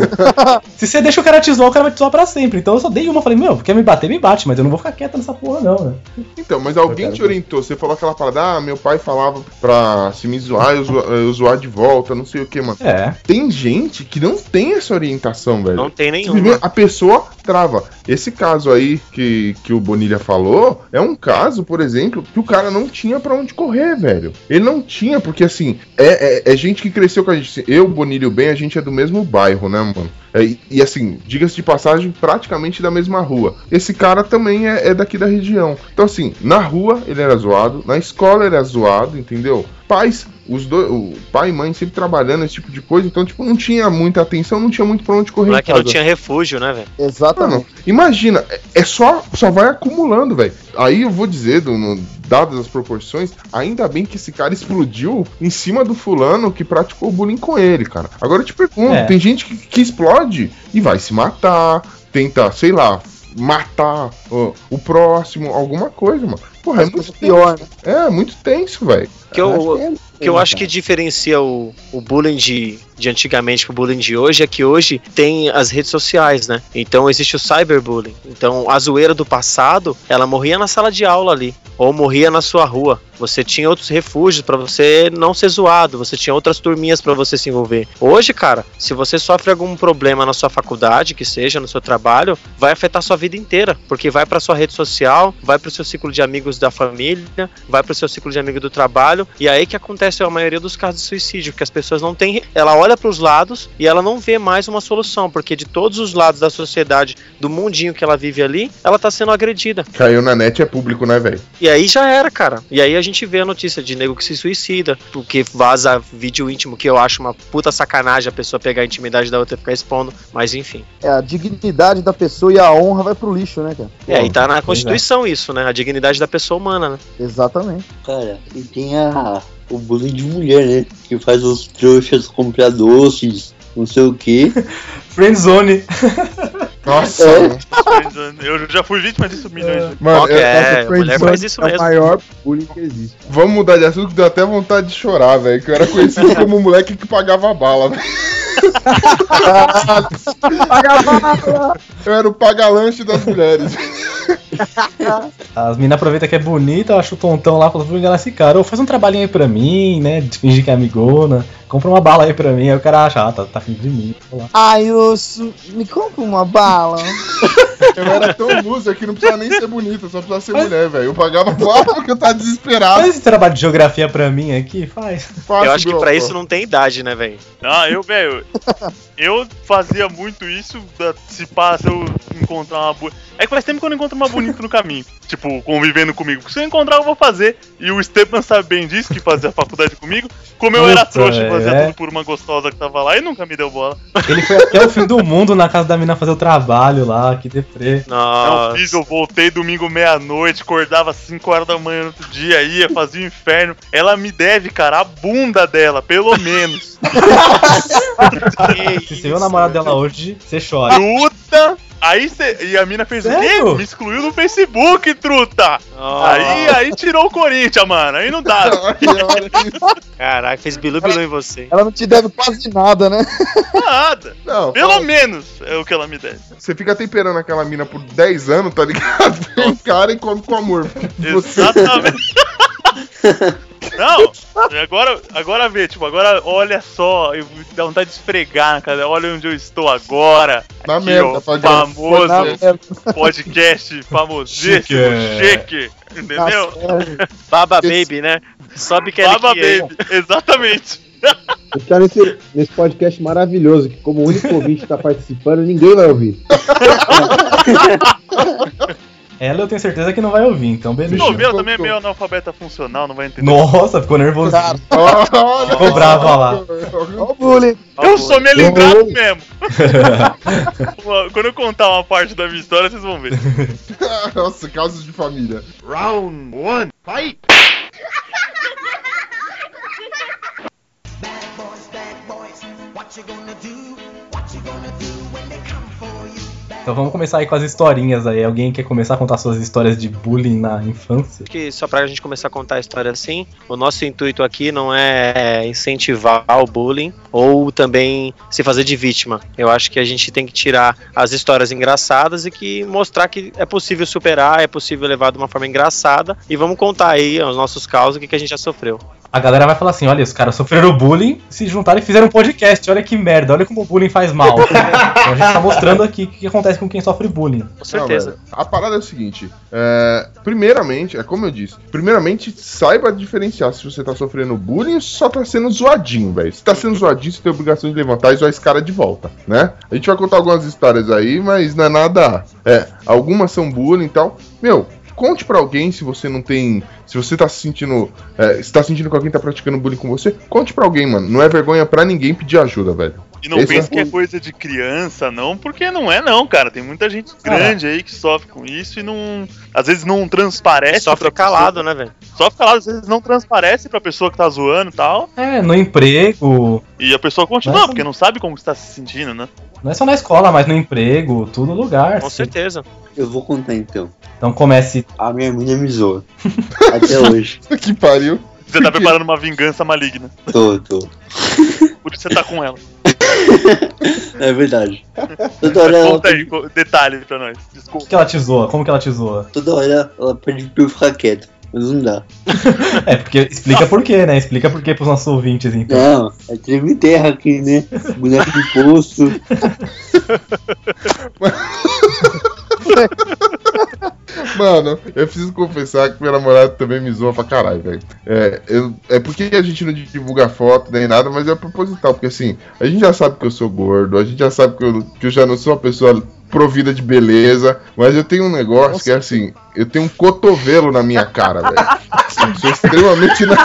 Se você deixa o cara te zoar, o cara vai te zoar pra sempre. Então eu só dei uma, falei: meu, quer me bater, me bate, mas eu não vou ficar quieto nessa porra, não, né? Então, mas alguém te orientou. Você falou aquela parada, ah, meu pai falava pra se me zoar, eu, zoar, eu zoar de volta, não sei o que, mano. É. Tem gente que não tem essa orientação, velho. Não tem nenhuma. A pessoa trava. Esse caso aí que, que o Bonilha falou é um caso, por exemplo, que o cara não tinha pra onde correr, velho. Ele não tinha, porque assim, é, é, é gente que cresceu com a gente. Eu, Bonilha e o Ben, a gente é do mesmo bairro, né, mano? É, e, e, assim, diga-se de passagem, praticamente da mesma rua. Esse cara também é, é daqui da região. Então, assim, na rua ele era zoado, na escola ele era zoado, entendeu? Pais, os dois, o pai e mãe sempre trabalhando, esse tipo de coisa, então, tipo, não tinha muita atenção, não tinha muito pra onde correr. em moleque não tinha refúgio, né, velho? Exatamente. Mano, imagina, é- é só, só vai acumulando, velho. Aí eu vou dizer, do- no- dadas as proporções, ainda bem que esse cara explodiu em cima do fulano que praticou bullying com ele, cara. Agora eu te pergunto, É. tem gente que, que explode e vai se matar, tenta, sei lá, matar ó, o próximo, alguma coisa, mano. Porra, é muito pior, né? É, muito tenso, velho. Que eu, Acho que é- que eu acho que diferencia o, o bullying de, de antigamente pro bullying de hoje é que hoje tem as redes sociais, né? Então existe o cyberbullying. Então a zoeira do passado, ela morria na sala de aula ali, ou morria na sua rua. Você tinha outros refúgios pra você não ser zoado, você tinha outras turminhas pra você se envolver. Hoje, cara, se você sofre algum problema na sua faculdade, que seja no seu trabalho, vai afetar sua vida inteira, porque vai pra sua rede social, vai pro seu ciclo de amigos da família, vai pro seu ciclo de amigos do trabalho, e aí que acontece a maioria dos casos de suicídio, que as pessoas não têm, ela olha pros lados e ela não vê mais uma solução, porque de todos os lados da sociedade, do mundinho que ela vive ali, ela tá sendo agredida. Caiu na net é público, né, velho? E aí já era, cara. E aí a gente vê a notícia de nego que se suicida, porque vaza vídeo íntimo, que eu acho uma puta sacanagem a pessoa pegar a intimidade da outra e ficar expondo, mas enfim. É, a dignidade da pessoa e a honra vai pro lixo, né, cara? E aí tá na é. Constituição isso, né? A dignidade da pessoa humana, né? Exatamente. Cara, e tem a, o bullying de mulher, né? Que faz os trouxas comprar doces, não sei o que. Friendzone. Nossa, É. mano. Eu já fui vítima disso milhões de Mano, Qual que eu- é? Mulher faz isso é mesmo. o maior bullying que existe. Vamos mudar de assunto que deu até vontade de chorar, velho. Que eu era conhecido como o moleque que pagava bala, velho. Eu era o paga-lanche das mulheres. As meninas aproveitam que é bonita, acha o tontão lá, fala, vou enganar esse cara. Ou faz um trabalhinho aí pra mim, né? De fingir que é amigona. Compra uma bala aí pra mim. Aí o cara acha, ah, tá, tá afim de mim. Ai, osso, me compra uma bala. Eu era tão loser que não precisava nem ser bonita, só precisava ser mulher, velho. Eu pagava bala porque eu tava desesperado. Faz esse trabalho de geografia pra mim aqui, faz. Eu acho que pra amor. isso não tem idade, né, velho? Ah, eu, velho. Eu fazia muito isso, se passa eu encontrar uma. É que faz tempo que eu não encontro uma bonita no caminho. Tipo, convivendo comigo. Se eu encontrar, eu vou fazer. E o Stepan sabe bem disso, que fazia faculdade comigo. Como eu era Puta, trouxa e velho. fazia É. tudo por uma gostosa que tava lá e nunca me deu bola. Ele foi até o fim do mundo na casa da mina fazer o trabalho lá, que deprê. Não Nossa. fiz, eu voltei domingo meia-noite, acordava às 5 horas da manhã no outro dia, ia, fazia o inferno. Ela me deve, cara, a bunda dela, pelo menos. Se você vê o namorado dela hoje, você chora. Truta! Aí cê, E a mina fez o Sério? quê? Me excluiu do Facebook, truta! Aí, aí tirou o Corinthians, mano. Aí não dá. Caraca, fez bilu-bilu em você. Ela não te deve quase nada, né? Nada. Não, Pelo fala- menos é o que ela me deve. você fica temperando aquela mina por 10 anos, tá ligado? Vem um cara e come com amor. Você- Exatamente. Não, agora, agora vê, tipo, agora olha só, eu dá vontade de esfregar na cara, olha onde eu estou agora. Na Aqui, merda, ó, famoso Na podcast famosíssimo, Chique. chique, entendeu? Nossa, Baba Baby, né? Sobe que Baba é Baby, exatamente. Está nesse, nesse podcast maravilhoso, que como o único ouvinte está participando, ninguém vai ouvir. Ela eu tenho certeza que não vai ouvir, então beleza. Noveira também é meio analfabeta funcional, não vai entender. Nossa, ficou nervoso. Cara, Olha, Ficou brava lá. ó o bullying. Eu sou melindrado mesmo. Quando eu contar uma parte da minha história, vocês vão ver. Nossa, casos de família. Round one, fight! Então vamos começar aí com as historinhas aí. Alguém quer começar a contar suas histórias de bullying na infância? Que só pra gente começar a contar a história assim, o nosso intuito aqui não é incentivar o bullying ou também se fazer de vítima. Eu acho que a gente tem que tirar as histórias engraçadas e que mostrar que é possível superar, é possível levar de uma forma engraçada e vamos contar aí os nossos causos, o que, que a gente já sofreu. A galera vai falar assim: olha, os caras sofreram bullying, se juntaram e fizeram um podcast. Olha que merda, olha como o bullying faz mal. então a gente tá mostrando aqui o que acontece com quem sofre bullying. Com certeza. Não, a parada é o seguinte: é, primeiramente, é como eu disse, primeiramente saiba diferenciar se você tá sofrendo bullying ou se só tá sendo zoadinho, velho. Se tá sendo zoadinho, você tem a obrigação de levantar e zoar esse cara de volta, né? A gente vai contar algumas histórias aí, mas não é nada. É, algumas são bullying e tal. Meu. Conte pra alguém se você não tem. Se você tá se sentindo. É, se tá sentindo que alguém tá praticando bullying com você, conte pra alguém, mano. Não é vergonha pra ninguém pedir ajuda, velho. E não pense é- que é coisa de criança, não, porque não é não, cara. Tem muita gente grande aí que sofre com isso e não. Às vezes não transparece. Sofre calado, né, velho? Pessoa, sofre calado, às vezes não transparece pra pessoa que tá zoando e tal. É, no emprego. E a pessoa continua, Nossa. porque não sabe como está se sentindo, né? Não é só na escola, mas no emprego, todo lugar. Com sim. certeza. Eu vou contar então. Então comece. A minha mina me zoa. Até hoje. que pariu. Você tá preparando uma vingança maligna. Tô, tô. Por isso você tá com ela. É verdade. Toda hora ela Conta aí, detalhe pra nós. Como Desculpa. que ela te zoa? Como que ela te zoa? toda hora ela pede pra eu ficar quieto. Mas não dá. É, porque explica por quê, né? Explica por quê pros nossos ouvintes, então. Não, é treme terra aqui, né? Boneco de poço. Mano, eu preciso confessar que meu namorado também me zoa pra caralho, velho. É, eu- é porque a gente não divulga foto nem nada, mas é proposital, porque assim, a gente já sabe que eu sou gordo, a gente já sabe que eu, que eu já não sou uma pessoa provida de beleza, mas eu tenho um negócio que é assim, eu tenho um cotovelo na minha cara, velho. Eu sou extremamente na...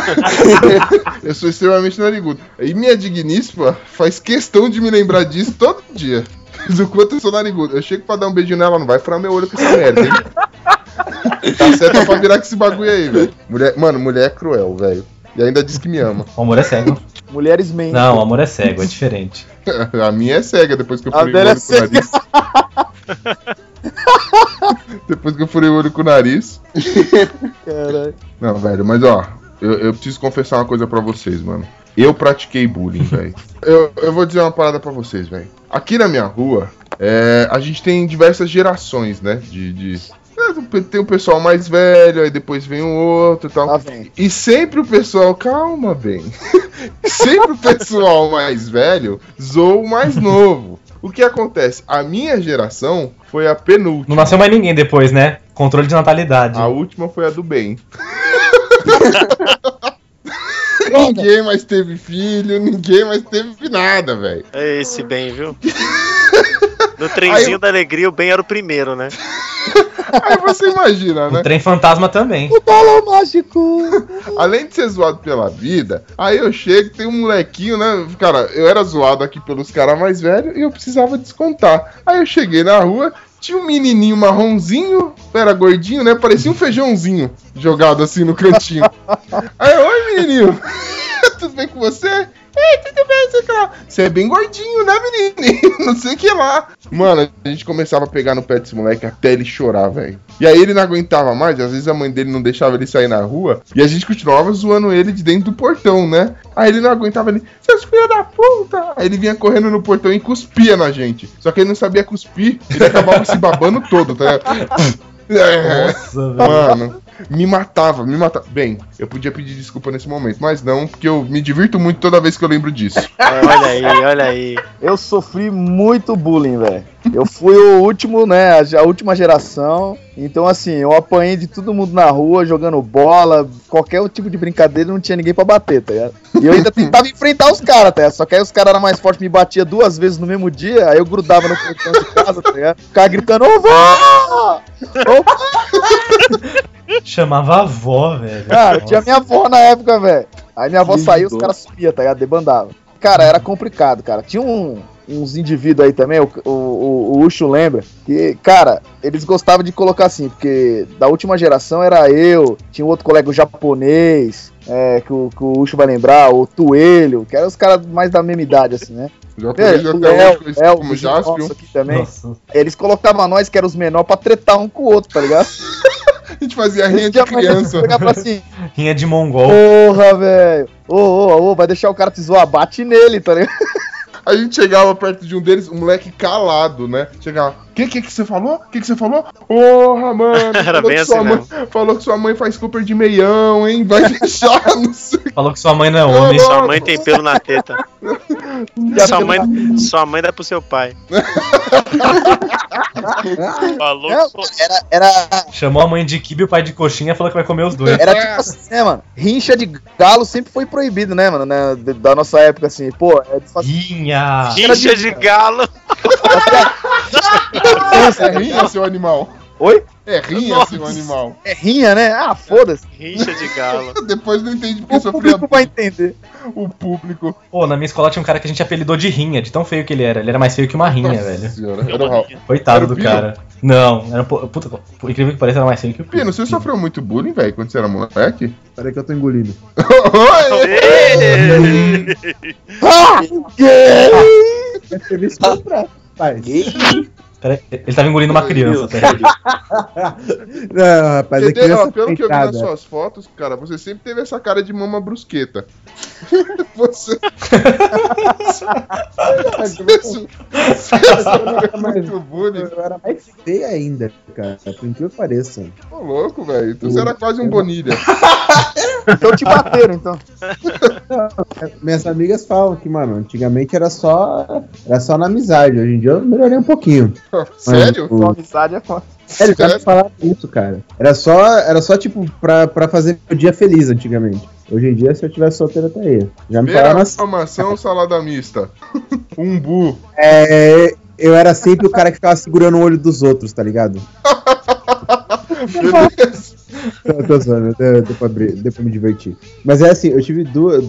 eu sou extremamente narigudo. E minha digníssima faz questão de me lembrar disso todo dia. Do quanto eu sou narigudo. Eu chego pra dar um beijinho nela, não vai furar meu olho com essa merda, hein? Tá certo pra virar com esse bagulho aí, velho. Mulher, mano, mulher é cruel, velho. E ainda diz que me ama. O amor é cego. Mulheres mentem. Não, o amor é cego, é diferente. A minha é cega depois que eu furei o dela é olho com o nariz. depois que eu furei o olho com o nariz. Caralho. Não, velho, mas ó, eu, eu preciso confessar uma coisa pra vocês, mano. Eu pratiquei bullying, velho. Eu, eu vou dizer uma parada pra vocês, velho. Aqui na minha rua, é, a gente tem diversas gerações, né? De. de- é, tem o pessoal mais velho, aí depois vem o outro e tal. E sempre o pessoal, calma, bem. sempre o pessoal mais velho zoa o mais novo. O que acontece? A minha geração foi a penúltima. Não nasceu mais ninguém depois, né? Controle de natalidade. A última foi a do bem. ninguém mais teve filho, ninguém mais teve nada, velho. É esse bem, viu? No trenzinho da alegria, o Ben era o primeiro, né? Aí você imagina, né? O trem fantasma também. O balão mágico! Além de ser zoado pela vida, aí eu chego, tem um molequinho, né? Cara, eu era zoado aqui pelos caras mais velhos e eu precisava descontar. Aí eu cheguei na rua, tinha um menininho marronzinho, era gordinho, né? Parecia um feijãozinho jogado assim no cantinho. Aí, oi menininho, tudo bem com você? Ei, tudo bem, sei que lá. Você é bem gordinho, né, menininho? Não sei o que lá. Mano, a gente começava a pegar no pé desse moleque até ele chorar, velho. E aí ele não aguentava mais, às vezes a mãe dele não deixava ele sair na rua, e a gente continuava zoando ele de dentro do portão, né? Aí ele não aguentava ele, seus filhos da puta! Aí ele vinha correndo no portão e cuspia na gente. Só que ele não sabia cuspir, ele acabava se babando todo, tá ligado? Nossa, velho. Mano, me matava, me matava. Bem, eu podia pedir desculpa nesse momento, mas não, porque eu me divirto muito toda vez que eu lembro disso. Olha aí, olha aí. Eu sofri muito bullying, velho. Eu fui o último, né? A última geração. Então, assim, eu apanhei de todo mundo na rua, jogando bola, qualquer tipo de brincadeira, não tinha ninguém pra bater, tá ligado? E eu ainda tentava enfrentar os caras, tá ligado? Só que aí os caras eram mais fortes, me batia duas vezes no mesmo dia, aí eu grudava no portão de casa, tá ligado? Ficava gritando, ô vó! Ô Chamava a avó, velho. Cara, tinha minha avó na época, velho. Aí minha avó Que saiu, os caras subiam, tá ligado? Debandava. Cara, era complicado, cara. Tinha um- uns indivíduos aí também, o, o, o, o Ucho lembra, que, cara, eles gostavam de colocar assim, porque da última geração era eu, tinha um outro colega o japonês, é, que, o, que o Ucho vai lembrar, o Tuelho, que eram os caras mais da mesma idade, assim, né? Já É, até hoje conhecido El, como o Jaspion. nosso aqui também. Nossa. Eles colocavam nós, que eram os menores, pra tretar um com o outro, tá ligado? A gente fazia rinha de criança. assim, Rinha de mongol. Porra, velho. Ô, ô, ô, vai deixar o cara te zoar, bate nele, tá ligado? A gente chegava perto de um deles, um moleque calado, né? Chegava, que, que que você falou? O que que você falou? Porra, mano, Era falou, bem que sua assim mãe, falou que sua mãe faz Cooper de meião, hein? Vai deixar, não sei. Falou que sua mãe não é homem. Sua mãe tem pelo na teta. Sua mãe, sua mãe dá pro seu pai. Falou Não, que era, era, Chamou a mãe de kibe e o pai de coxinha e falou que vai comer os dois. era tipo assim, né, mano? Rincha de galo sempre foi proibido, né, mano? né, da- nossa época, assim. Pô, é de fazer Rinha! Rincha de galo. É rinha, seu animal. Oi? É rinha, Nossa. seu animal. É rinha, né? Ah, foda-se. Rincha de galo. Depois não entendi porque O público vai entender. o público. Pô, na minha escola tinha um cara que a gente apelidou de rinha, de tão feio que ele era. Ele era mais feio que uma rinha, Nossa velho. senhora, era uma rinha. Coitado Era do Pino? cara. Não, era um po- puta, por incrível que pareça, era mais feio que o Pino, você sofreu muito bullying, velho, quando você era moleque? Peraí que eu tô engolindo. Oi! Ah! Gay! Rapaz. Pera, ele tava engolindo uma criança. Não, rapaz, é tem- ó, criança pelo que eu vi nas suas fotos, cara, você sempre teve essa cara de mama brusqueta. você. você sofreu muito bullying. Eu era mais feia ainda, cara. Por incrível que pareça. Ô, louco, velho. Tu você era quase um Bonilha. Então te bateram, então. Minhas amigas falam que, mano, antigamente era só. Era só na amizade. Hoje em dia eu melhorei um pouquinho. Sério? Mas, Sua o- amizade é foda. Sério, Sério? falavam isso, cara. Era só, era só tipo, pra, pra fazer meu dia feliz antigamente. Hoje em dia, se eu tivesse solteiro, eu estaria. Já me falaram assim. ou salada mista? Umbu. É, eu era sempre o cara que ficava segurando o olho dos outros, tá ligado? Beleza. Tô, tô zoando, deu, deu, pra, abrir- deu pra me divertir. Mas é assim, eu tive dois,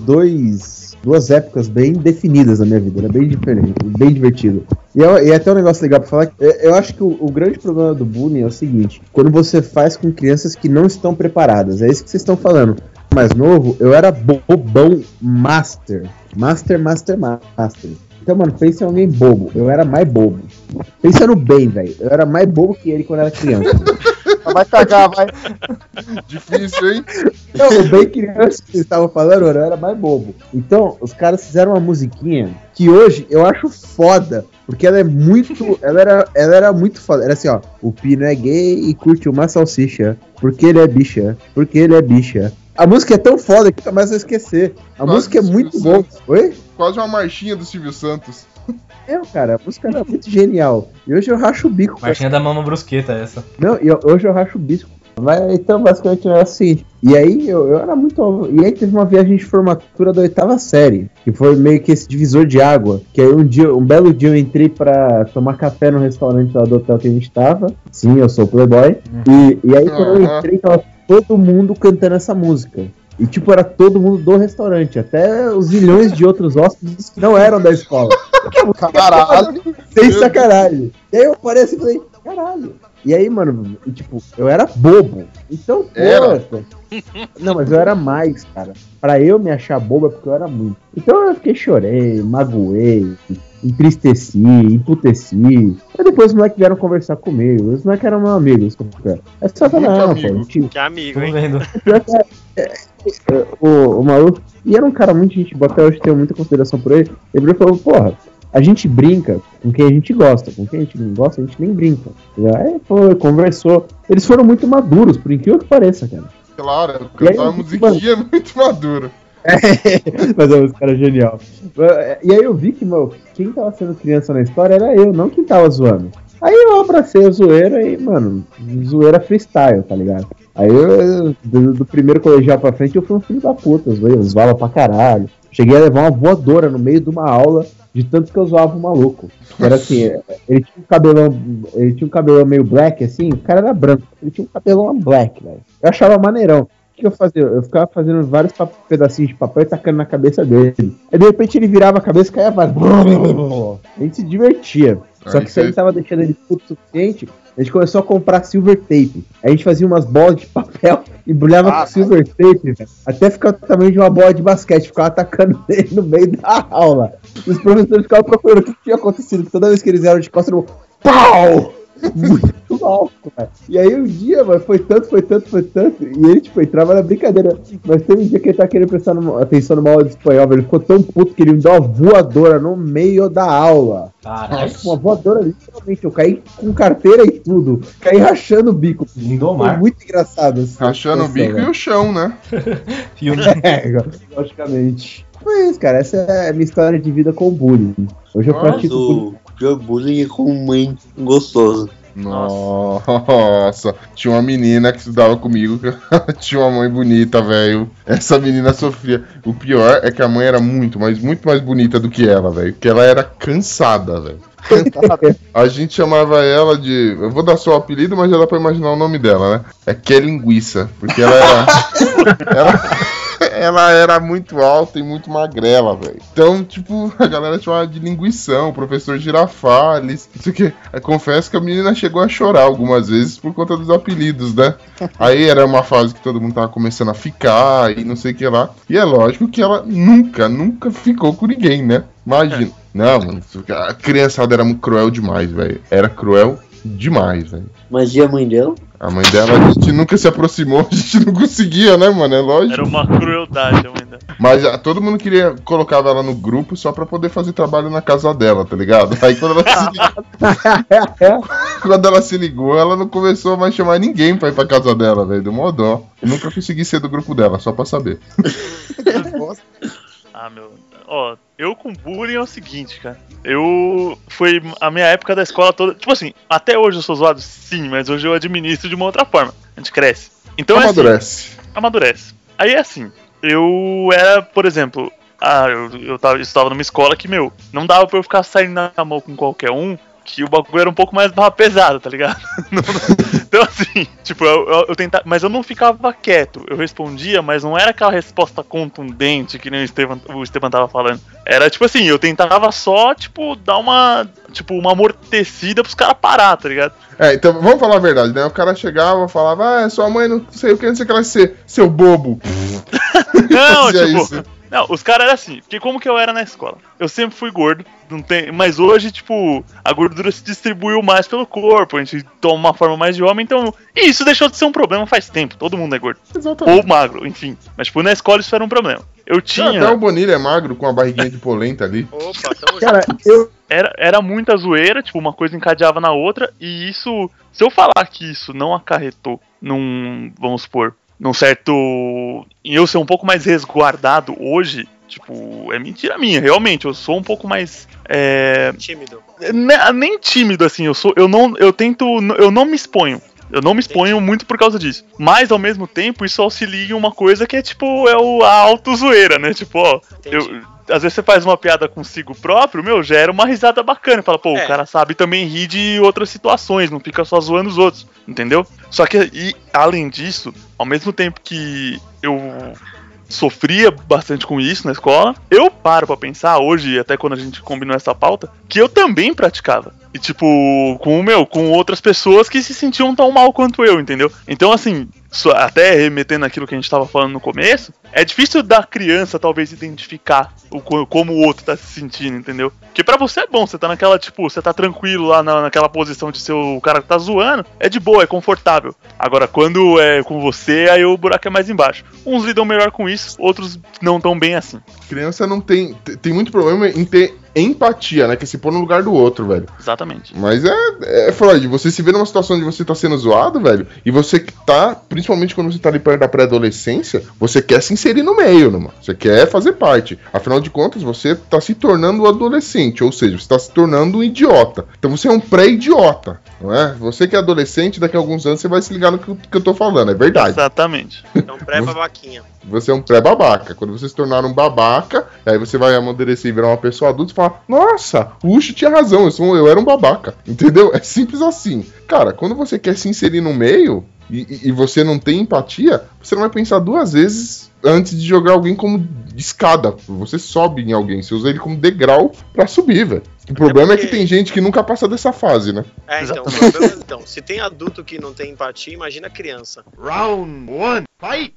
duas épocas bem definidas na minha vida, era bem diferente, bem divertido. E, é- e é até um negócio legal pra falar, eu, eu acho que o, o grande problema do bullying é o seguinte, quando você faz com crianças que não estão preparadas, é isso que vocês estão falando. Mais novo, eu era bobão master. Master, master, master. Então, mano, pensa em alguém bobo. Eu era mais bobo. Pensa no bem, velho. Eu era mais bobo que ele quando era criança. Vai cagar, vai. Difícil, hein? Não, o bem criança que vocês estavam falando, eu era mais bobo. Então, os caras fizeram uma musiquinha que hoje eu acho foda, porque ela é muito. Ela era, ela era muito foda. Era assim, ó. O Pino é gay e curte uma salsicha. Porque ele é bicha. Porque ele é bicha. A música é tão foda que nunca mais vou esquecer. A Quase música é muito boa. Oi? Quase uma marchinha do Silvio Santos. É, cara, a música era muito genial. E hoje eu racho o bico. Marchinha da mama brusqueta essa. Não, e eu- hoje eu racho o bico, Mas, então, basicamente era assim. E aí eu, eu era muito. E aí teve uma viagem de formatura da oitava série, que foi meio que esse divisor de água. Que aí um dia, um belo dia eu entrei pra tomar café no restaurante lá do hotel que a gente tava. Sim, eu sou o Playboy. E, e aí quando eu entrei, tava todo mundo cantando essa música. E tipo, era todo mundo do restaurante, até os milhões de outros hóspedes que não eram da escola. Caralho. Sem sacanagem. E aí eu apareci e falei, caralho. E aí, mano, tipo, eu era bobo. Então, Era? porra. Não, mas eu era mais, cara. Pra eu me achar bobo é porque eu era muito. Então eu fiquei, chorei, magoei, entristeci, emputeci. Aí depois os moleques vieram conversar comigo. Os moleques eram meus amigos. cara. É só Muito não, amigo. pô. Tipo, Que amigo, hein? é- é- o, o maluco. E era um cara muito gente boa, até hoje tenho muita consideração por ele. Ele virou e falou, porra, a gente brinca com quem a gente gosta, com quem a gente não gosta, a gente nem brinca. Aí foi, conversou. Eles foram muito maduros, por incrível que pareça, cara. Claro, aí, cantava musiquinha muito maduro. Mas é um cara genial. E aí eu vi que, meu, quem tava sendo criança na história era eu, não quem tava zoando. Aí eu abracei a zoeira e, mano, zoeira freestyle, tá ligado? Aí eu, do, do primeiro colegial pra frente, eu fui um filho da puta, zoei, eu zoava pra caralho. Cheguei a levar uma voadora no meio de uma aula, de tanto que eu zoava o maluco. Era assim, ele tinha um cabelão, ele tinha um cabelão meio black, assim, o cara era branco, ele tinha um cabelão black, velho. Eu achava maneirão. O que eu fazia? Eu ficava fazendo vários pedacinhos de papel e tacando na cabeça dele. Aí de repente ele virava a cabeça e caía vários. A gente se divertia. Só Aí que isso aí tava deixando ele puto o suficiente. A gente começou a comprar silver tape. A gente fazia umas bolas de papel, embrulhava Ah, com silver tape, velho, até ficar tamanho de uma bola de basquete. Ficava atacando ele no meio da aula. E os professores ficavam procurando o que tinha acontecido. Toda vez que eles eram de costas, eu. Pau! Muito alto, cara. E aí um dia, mano, foi tanto, foi tanto, foi tanto. E ele, tipo, entrava na brincadeira. Mas teve um dia que ele tá querendo prestar numa- atenção numa aula de espanhol, velho. Ele ficou tão puto que ele me deu uma voadora no meio da aula. Caralho. Uma voadora, literalmente. Eu caí com carteira e tudo. Caí rachando o bico. Foi Lindomar. muito engraçado. essa Rachando o bico e velho. o chão, né? Filme. É, logicamente. Foi isso, cara. Essa é a minha história de vida com o bullying. Hoje eu Nossa, pratico bullying. O bullying é com mãe gostosa. Nossa, tinha uma menina que estudava comigo que tinha uma mãe bonita, velho. Essa menina sofria. O pior é que a mãe era muito, mas muito mais bonita do que ela, velho. Porque ela era cansada, velho. A gente chamava ela de. Eu vou dar só o apelido, mas já dá pra imaginar o nome dela, né? É que linguiça. Porque ela era. ela, ela era muito alta e muito magrela, velho. Então, tipo, a galera chamava de linguição, professor Girafales. Não sei o. Eu confesso que a menina chegou a chorar algumas vezes por conta dos apelidos, né? Aí era uma fase que todo mundo tava começando a ficar e não sei o que lá. E é lógico que ela nunca, nunca ficou com ninguém, né? Imagina. Não, mano, a criançada era muito cruel demais, velho. Era cruel demais, velho. Mas e a mãe dela? A mãe dela, a gente nunca se aproximou, a gente não conseguia, né, mano? É lógico. Era uma crueldade ainda. Mas ah, todo mundo queria, colocava ela no grupo só pra poder fazer trabalho na casa dela, tá ligado? Aí quando ela se ligou, quando ela se ligou, ela não começou a mais chamar ninguém pra ir pra casa dela, velho. Mó dó. Eu nunca consegui ser do grupo dela, só pra saber. Ah, meu. Ó, eu com bullying é o seguinte, cara. Eu. Foi a minha época da escola toda. Tipo assim, até hoje eu sou zoado, sim, mas hoje eu administro de uma outra forma. A gente cresce. Então é assim, Amadurece. amadurece. Aí é assim, eu era, por exemplo, ah, eu, eu, tava, eu estava numa escola que, meu, não dava pra eu ficar saindo na mão com qualquer um, que o bagulho era um pouco mais barra pesada, tá ligado? Então assim, tipo, eu, eu, eu tentava, mas eu não ficava quieto, eu respondia, mas não era aquela resposta contundente que nem o Estevam, o Estevam tava falando. Era tipo assim, eu tentava só, tipo, dar uma, tipo, uma amortecida pros caras parar, tá ligado? É, então vamos falar a verdade, né? O cara chegava e falava, ah, sua mãe não sei o que, não sei o que ela ser, seu bobo. Não, tipo, isso. Não, os caras eram assim, porque como que eu era na escola? Eu sempre fui gordo, não tem, mas hoje, tipo, a gordura se distribuiu mais pelo corpo, a gente toma uma forma mais de homem, então. E isso deixou de ser um problema faz tempo, todo mundo é gordo. Exatamente. Ou magro, enfim. Mas, tipo, na escola isso era um problema. Eu tinha. Até o Bonilha é magro com a barriguinha de polenta ali. Opa, tamo Cara, eu, Era, era muita zoeira, tipo, uma coisa encadeava na outra, e isso. Se eu falar que isso não acarretou num. Vamos supor, num certo. em eu ser um pouco mais resguardado hoje, tipo, é mentira minha, realmente. Eu sou um pouco mais. É, Tímido. ne- nem tímido, assim, eu sou. Eu não. Eu tento. Eu não me exponho. Eu não me exponho muito por causa disso. Mas, ao mesmo tempo, isso auxilia em uma coisa que é tipo, é o, a auto-zoeira, né? Tipo, ó, eu, às vezes você faz uma piada consigo próprio, meu, gera uma risada bacana. Fala, pô, É. o cara sabe também rir de outras situações, não fica só zoando os outros, entendeu? Só que, e, além disso, ao mesmo tempo que eu sofria bastante com isso na escola, eu paro pra pensar hoje, até quando a gente combinou essa pauta, que eu também praticava. E tipo, com o meu, com outras pessoas que se sentiam tão mal quanto eu, entendeu? Então, assim, até remetendo aquilo que a gente tava falando no começo, é difícil da criança talvez identificar o, co- como o outro tá se sentindo, entendeu? Porque pra você é bom, você tá naquela, tipo, você tá tranquilo lá na, naquela posição de ser o cara que tá zoando, é de boa, é confortável. Agora, quando é com você, aí o buraco é mais embaixo. Uns lidam melhor com isso, outros não tão bem assim. Criança não tem. te- Tem muito problema em ter empatia, né? Que é se pôr no lugar do outro, velho. Exatamente. Mas é, é Freud, você se vê numa situação onde você tá sendo zoado, velho, e você que tá, principalmente quando você tá ali perto da pré-adolescência, você quer se inserir no meio, né, mano? Você quer fazer parte. Afinal de contas, você tá se tornando um adolescente, ou seja, você tá se tornando um idiota. Então você é um pré-idiota, não é? Você que é adolescente, daqui a alguns anos você vai se ligar no que, eu- que eu tô falando, é verdade. Exatamente. É um pré-babaquinha. Você é um pré-babaca. Quando você se tornar um babaca, aí você vai amadurecer e virar uma pessoa adulta e falar: Nossa, o Ucho tinha razão, eu, sou, eu era um babaca. Entendeu? É simples assim. Cara, quando você quer se inserir no meio e, e- e você não tem empatia, você não vai pensar duas vezes antes de jogar alguém como escada. Você sobe em alguém, você usa ele como degrau pra subir, velho. O problema é que porque- tem gente que nunca passa dessa fase, né? É, então, problema- então, se tem adulto que não tem empatia, imagina criança. Round one, fight!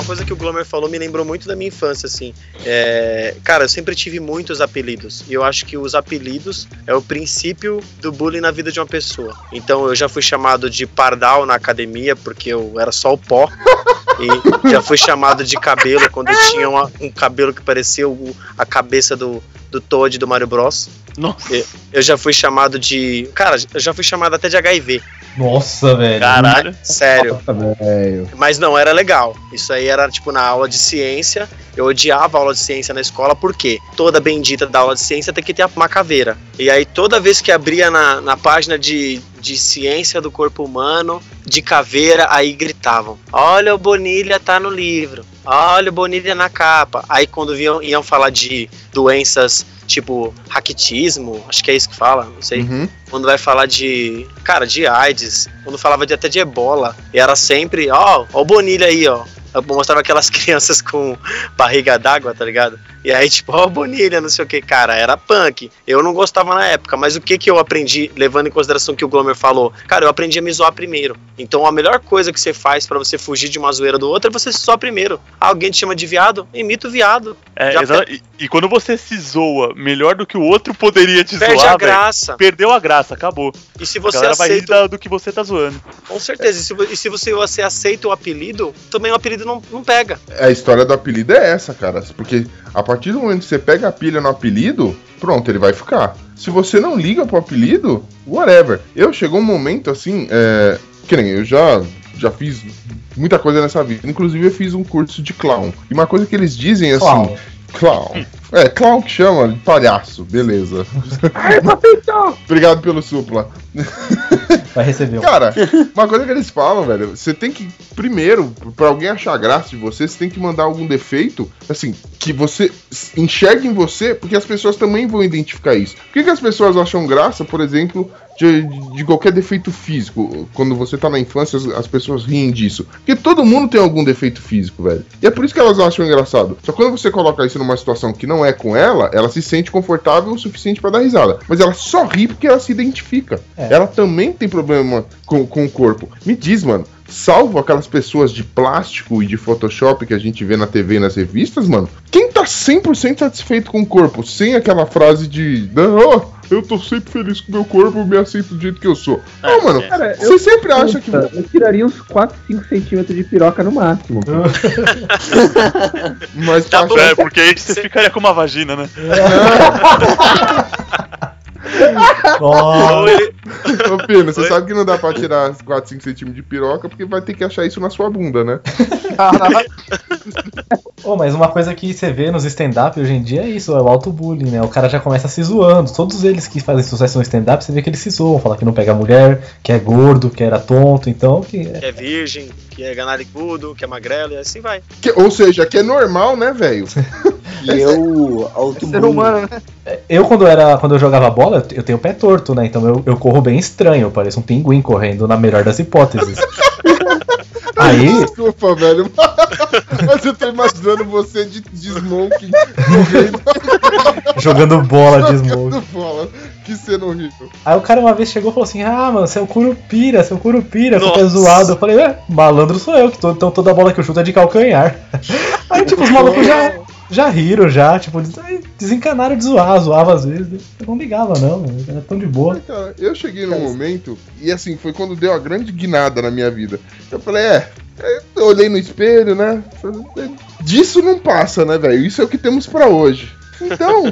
Uma coisa que o Glomer falou me lembrou muito da minha infância, assim. É, cara, eu sempre tive muitos apelidos. E eu acho que os apelidos é o princípio do bullying na vida de uma pessoa. Então eu já fui chamado de pardal na academia, porque eu era só o pó. E já fui chamado de cabelo quando eu tinha uma- um cabelo que parecia o- a cabeça do, do Toad do Mario Bros. Nossa, Eu já fui chamado de. Cara, eu já fui chamado até de HIV. Nossa, velho. caralho. Sério. Nossa, velho. Mas não, era legal. Isso aí era tipo na aula de ciência. Eu odiava a aula de ciência na escola, porque toda bendita da aula de ciência tem que ter uma caveira. E aí toda vez que abria na, na página de, de ciência do corpo humano, de caveira, aí gritavam: Olha, o Bonilha tá no livro. Olha, o Bonilha na capa. Aí quando iam, iam falar de doenças tipo raquitismo, acho que é isso que fala, não sei Uhum. quando vai falar de, cara, de AIDS, quando falava de, até de ebola, e era sempre, ó, ó o Bonilha aí, ó. Mostrava aquelas crianças com barriga d'água, tá ligado? E aí, tipo, ó, Bonilha, não sei o que, cara, era punk. Eu não gostava na época, mas o que que eu aprendi, levando em consideração que o Glomer falou? Cara, eu aprendi a me zoar primeiro. Então a melhor coisa que você faz pra você fugir de uma zoeira do outro é você se zoar primeiro. Alguém te chama de viado? Imita o viado. É, Já exa- e, e quando você se zoa melhor do que o outro poderia te Perde a zoar, velho, graça. perdeu a graça, acabou. E se A você galera vai rir aceita do que você tá zoando. Com certeza. E se, e se você, você aceita o apelido, também o apelido não, não pega. A história do apelido é essa, cara. Porque a partir do momento que você pega a pilha no apelido, pronto, ele vai ficar. Se você não liga pro apelido, whatever. Eu chegou um momento assim, é, que nem eu já, já fiz muita coisa nessa vida. Inclusive eu fiz um curso de clown. E uma coisa que eles dizem assim. Clown. Clown. É, clown que chama, de palhaço, beleza. Obrigado pelo supla. Vai receber. um. Cara, uma coisa que eles falam, velho, você tem que, primeiro, pra alguém achar graça de você, você tem que mandar algum defeito, assim, que você enxergue em você, porque as pessoas também vão identificar isso. Por que, que as pessoas acham graça, por exemplo, de, de qualquer defeito físico? Quando você tá na infância, as, as pessoas riem disso. Porque todo mundo tem algum defeito físico, velho. E é por isso que elas acham engraçado. Só que quando você coloca isso numa situação que não é com ela, ela se sente confortável o suficiente pra dar risada. Mas ela só ri porque ela se identifica. É. Ela também tem problema com, com o corpo. Me diz, mano. Salvo aquelas pessoas de plástico e de Photoshop que a gente vê na TV e nas revistas, mano. Quem tá 100% satisfeito com o corpo, sem aquela frase de. Não, eu tô sempre feliz com o meu corpo, me aceito do jeito que eu sou. Não, mano. Cara, Você sempre acha que. Eu tiraria uns 4, 5 centímetros de piroca no máximo. Mas Tá tá bom. É, porque aí você ficaria com uma vagina, né? Ó, Ou ele, Ô, Pino, você sabe que não dá pra tirar 4, 5 centímetros de piroca porque vai ter que achar isso na sua bunda, né? Ô, mas uma coisa que você vê nos stand-up hoje em dia é isso, é o auto-bullying, né? O cara já começa se zoando. Todos eles que fazem sucesso no stand-up, você vê que eles se zoam, falam que não pega mulher, que é gordo, que era tonto, então que. Que é virgem, que é ganaricudo, que é magrelo e assim vai. Que- ou seja, que é normal, né, velho? E eu, auto Ser humano, né? Eu, quando era. Quando eu jogava bola, eu tenho o pé torto, né? Então eu, eu corro bem estranho, eu pareço um pinguim correndo na melhor das hipóteses. Aí, Desculpa, velho. Mas eu tô imaginando você de, de smoking correndo jogando bola de smoke. jogando bola. Que cena horrível. Aí o cara uma vez chegou e falou assim: Ah, mano, você é o Curupira, você é o Curupira, você é Nossa. zoado. Eu falei: É, malandro sou eu, que tô, então toda bola que eu chuto é de calcanhar. Aí, tipo, os malucos já, já riram, já, tipo, desencanaram de zoar, zoava às vezes. Eu não ligava, não, mano, era tão de boa. Cara, eu cheguei num momento, e assim, foi quando deu a grande guinada na minha vida. Eu falei, é, é, eu olhei no espelho, né? é, Disso não passa, né, velho? Isso é o que temos pra hoje. Então,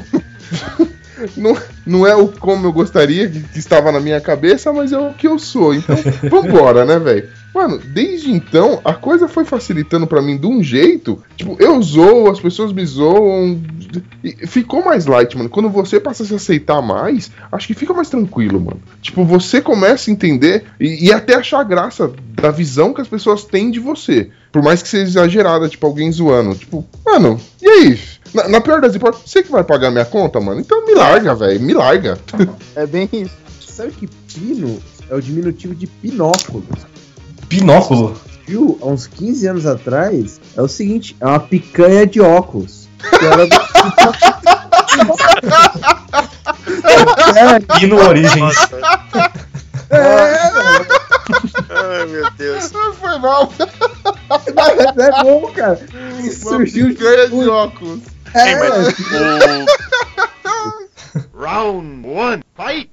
não, não é o como eu gostaria, que, que estava na minha cabeça, mas é o que eu sou. Então, vambora, né, velho? Mano, desde então, a coisa foi facilitando pra mim de um jeito. Tipo, eu zoo, as pessoas me zoam. e ficou mais light, mano. Quando você passa a se aceitar mais, acho que fica mais tranquilo, mano. Tipo, você começa a entender e, e até achar graça da visão que as pessoas têm de você. Por mais que seja exagerada, tipo, alguém zoando. Tipo, mano, e aí? Na, na pior das hipóteses, você que vai pagar minha conta, mano? Então me larga, velho. Me larga. É bem isso. Sabe que pino é o diminutivo de pinóculo? Binóculo. Viu? Há uns 15 anos atrás, é o seguinte, é uma picanha de óculos. Que era do- Pino Origens. Ai, meu Deus. Foi mal. Mas é bom, cara. Surgiu Picanha de óculos. Hein, mas o, Round one, fight!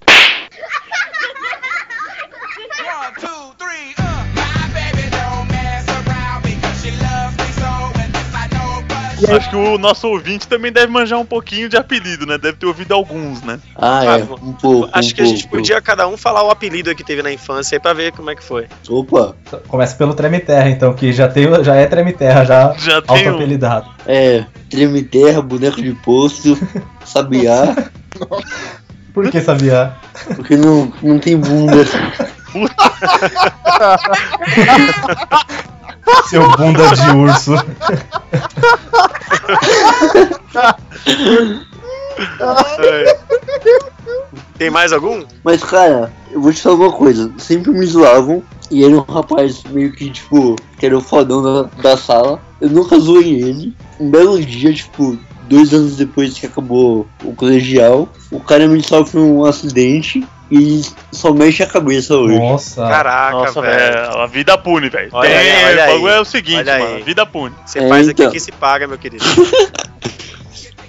acho que o nosso ouvinte também deve manjar um pouquinho de apelido, né? Deve ter ouvido alguns, né? Ah, é, um pouco. Acho um que a gente pouco. podia cada um falar o apelido que teve na infância aí pra ver como é que foi. Opa, Começa pelo Treme Terra, então, que já, tem, já é Treme Terra, já Já tem um. auto-apelidado. é. Treme terra, boneco de posto, sabiá, Por que sabia? porque não, não tem bunda. Seu bunda de urso. É. Tem mais algum? Mas, cara, eu vou te falar uma coisa. Sempre me zoavam. E era um rapaz meio que, tipo, que era o fodão da, da sala. Eu nunca zoei ele. Um belo dia, tipo, dois anos depois que acabou o colegial, o cara me sofre um acidente e só mexe a cabeça hoje. Nossa. Caraca, Nossa, velho. a vida pune, velho. Tem- aí, O bagulho aí. é o seguinte, Olha mano, aí. vida pune. Você É, faz aqui então. que se paga, meu querido.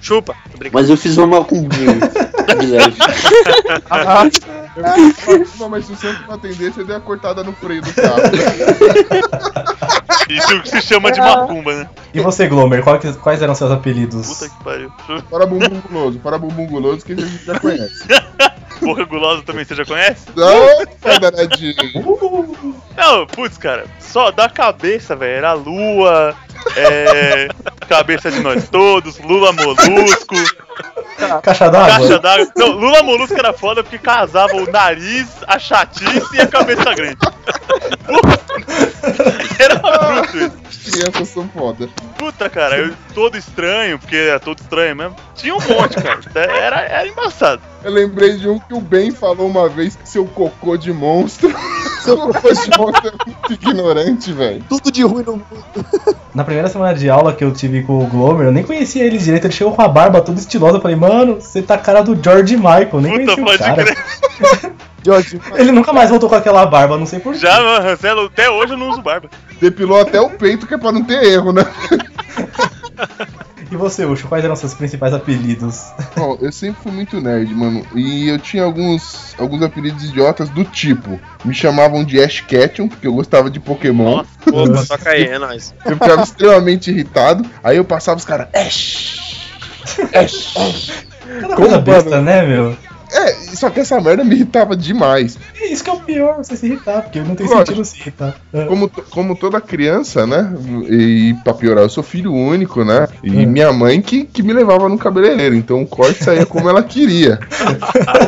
Chupa. Mas eu fiz uma macumbinha de leve. Não, mas se você não atender, você deu a cortada no freio do carro. Isso que se chama de macumba, né? E você, Glomer, que- quais eram seus apelidos? Puta que pariu. Para bumbum guloso, para bumbum guloso, que a gente já conhece. Porra gulosa também você já conhece? Opa, danadinho. Não, putz, cara, só da cabeça, velho, era lua, é, cabeça de nós todos, Lula Molusco, Caixa d'água? caixa d'água. Não, Lula Molusco era foda porque casava o nariz, a chatice e a cabeça grande. Era bruto isso. Crianças são foda. Puta, cara, eu todo estranho, porque era todo estranho mesmo. Tinha um monte, cara. Era, era embaçado. Eu lembrei de um que o Ben falou uma vez que seu cocô de monstro. seu cocô de monstro é muito ignorante, velho. Tudo de ruim no mundo. Na primeira semana de aula que eu tive com o Glomer, eu nem conhecia ele direito. Ele chegou com a barba toda estilosa. Eu falei, mano, você tá a cara do George Michael. Nem Puta, conhecia o pode cara. crer. George, Ele nunca mais voltou com aquela barba, não sei porquê. Já, mano, Marcelo, até hoje eu não uso barba. Depilou até o peito, que é pra não ter erro, né? E você, Ucho, quais eram seus principais apelidos? Ó, eu sempre fui muito nerd, mano. E eu tinha alguns, alguns apelidos idiotas do tipo. Me chamavam de Ash Ketchum, porque eu gostava de Pokémon. Opa, toca aí, é nóis. Eu ficava extremamente irritado. Aí eu passava os caras. Ash! Ash! Ash! Cada Como, coisa besta, né, meu? É, só que essa merda me irritava demais. É isso que é o pior, você se irritar, porque não tem Lógico. sentido se irritar. É. Como, to- como toda criança, né? E pra piorar, eu sou filho único, né? E Hum. minha mãe que, que me levava no cabeleireiro. Então o corte saía como ela queria.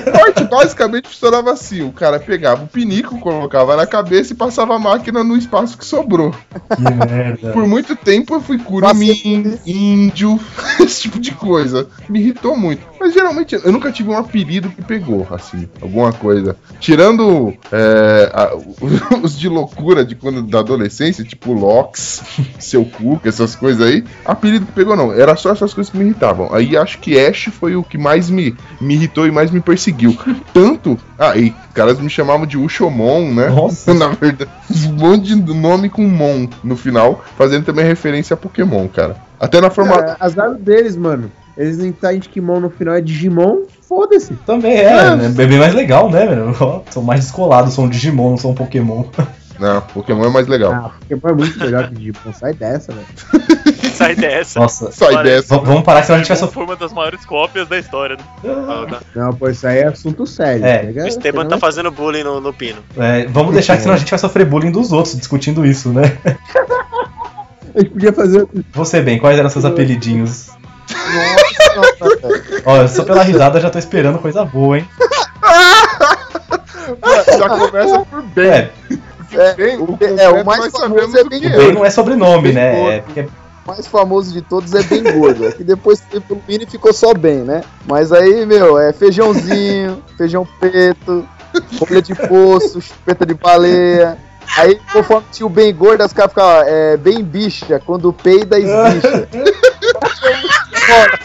o corte basicamente funcionava assim: o cara pegava o pinico, colocava na cabeça e passava a máquina no espaço que sobrou. Que merda. Por muito tempo eu fui curumim, índio, esse tipo de coisa. Me irritou muito. Mas geralmente eu nunca tive um apelido que pegou, assim, alguma coisa. Tirando é, a- os de loucura de quando da adolescência, tipo Lox, seu cu, essas coisas aí. Apelido que pegou não, era só essas coisas que me irritavam. Aí acho que Ash foi o que mais me, me irritou e mais me perseguiu. Tanto. Ah, e caras me chamavam de Ushomon, né? Nossa. Na verdade, um monte de nome com Mon no final, fazendo também referência a Pokémon, cara. Até na forma. Cara, azar deles, mano. Eles não entendem que Digimon no final é Digimon, foda-se. Também é, né? É bem mais legal, né, velho? Sou mais descolado, sou um Digimon, não sou um Pokémon. Não, Pokémon é mais legal. Ah, Pokémon é muito melhor que Digimon. Sai dessa, velho. Sai dessa. Nossa. Sai Olha, dessa. V- vamos parar, senão a gente vai sofrer. foi uma das maiores cópias da história. Né? Não, pô, isso aí é assunto sério. É, tá? O Esteban tá fazendo bullying no, no pino. É, vamos deixar que senão a gente vai sofrer bullying dos outros discutindo isso, né? A gente podia fazer. Você bem, quais eram seus apelidinhos? Nossa, eu só pela risada já tô esperando coisa boa, hein? Já começa por bem. É, É, Bem, o, o é, o mais famoso é o bem que o bem não é sobrenome, Bem né? gordo. É porque O mais famoso de todos é bem gordo. é que depois foi pro Mini ficou só bem, né? Mas aí, meu, é feijãozinho, feijão preto, folha de poço, chupeta de baleia. Aí, conforme tinha o bem gordo, as caras ficavam, é, bem bicha, quando peida, esbicha.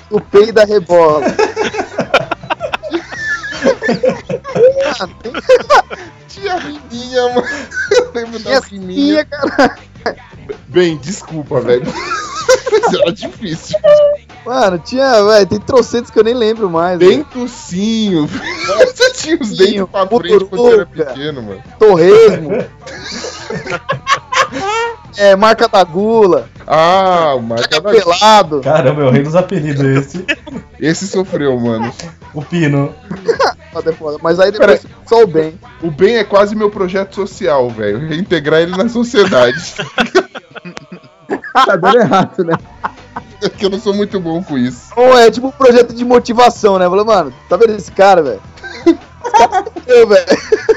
o peida, rebola. Tinha Rininha, mano. Eu lembro da Rininha. Tinha, cara. Bem, desculpa, velho. Mas era difícil. Mano, tinha, velho, tem trocentos que eu nem lembro mais. velho. Dentucinho. Você tinha os dentes pra frente quando você era pequeno, mano. Torresmo. é, marca da gula. Ah, o marca da... Pelado. Caramba, é o rei dos apelidos esse. Esse sofreu, mano. O Pino. É. Mas aí depois ficou só o bem. O bem é quase meu projeto social, velho. Reintegrar ele na sociedade. Tá dando errado, né? É que eu não sou muito bom com isso. Ou é tipo um projeto de motivação, né? Falei, mano, tá vendo esse cara, velho? É eu, velho.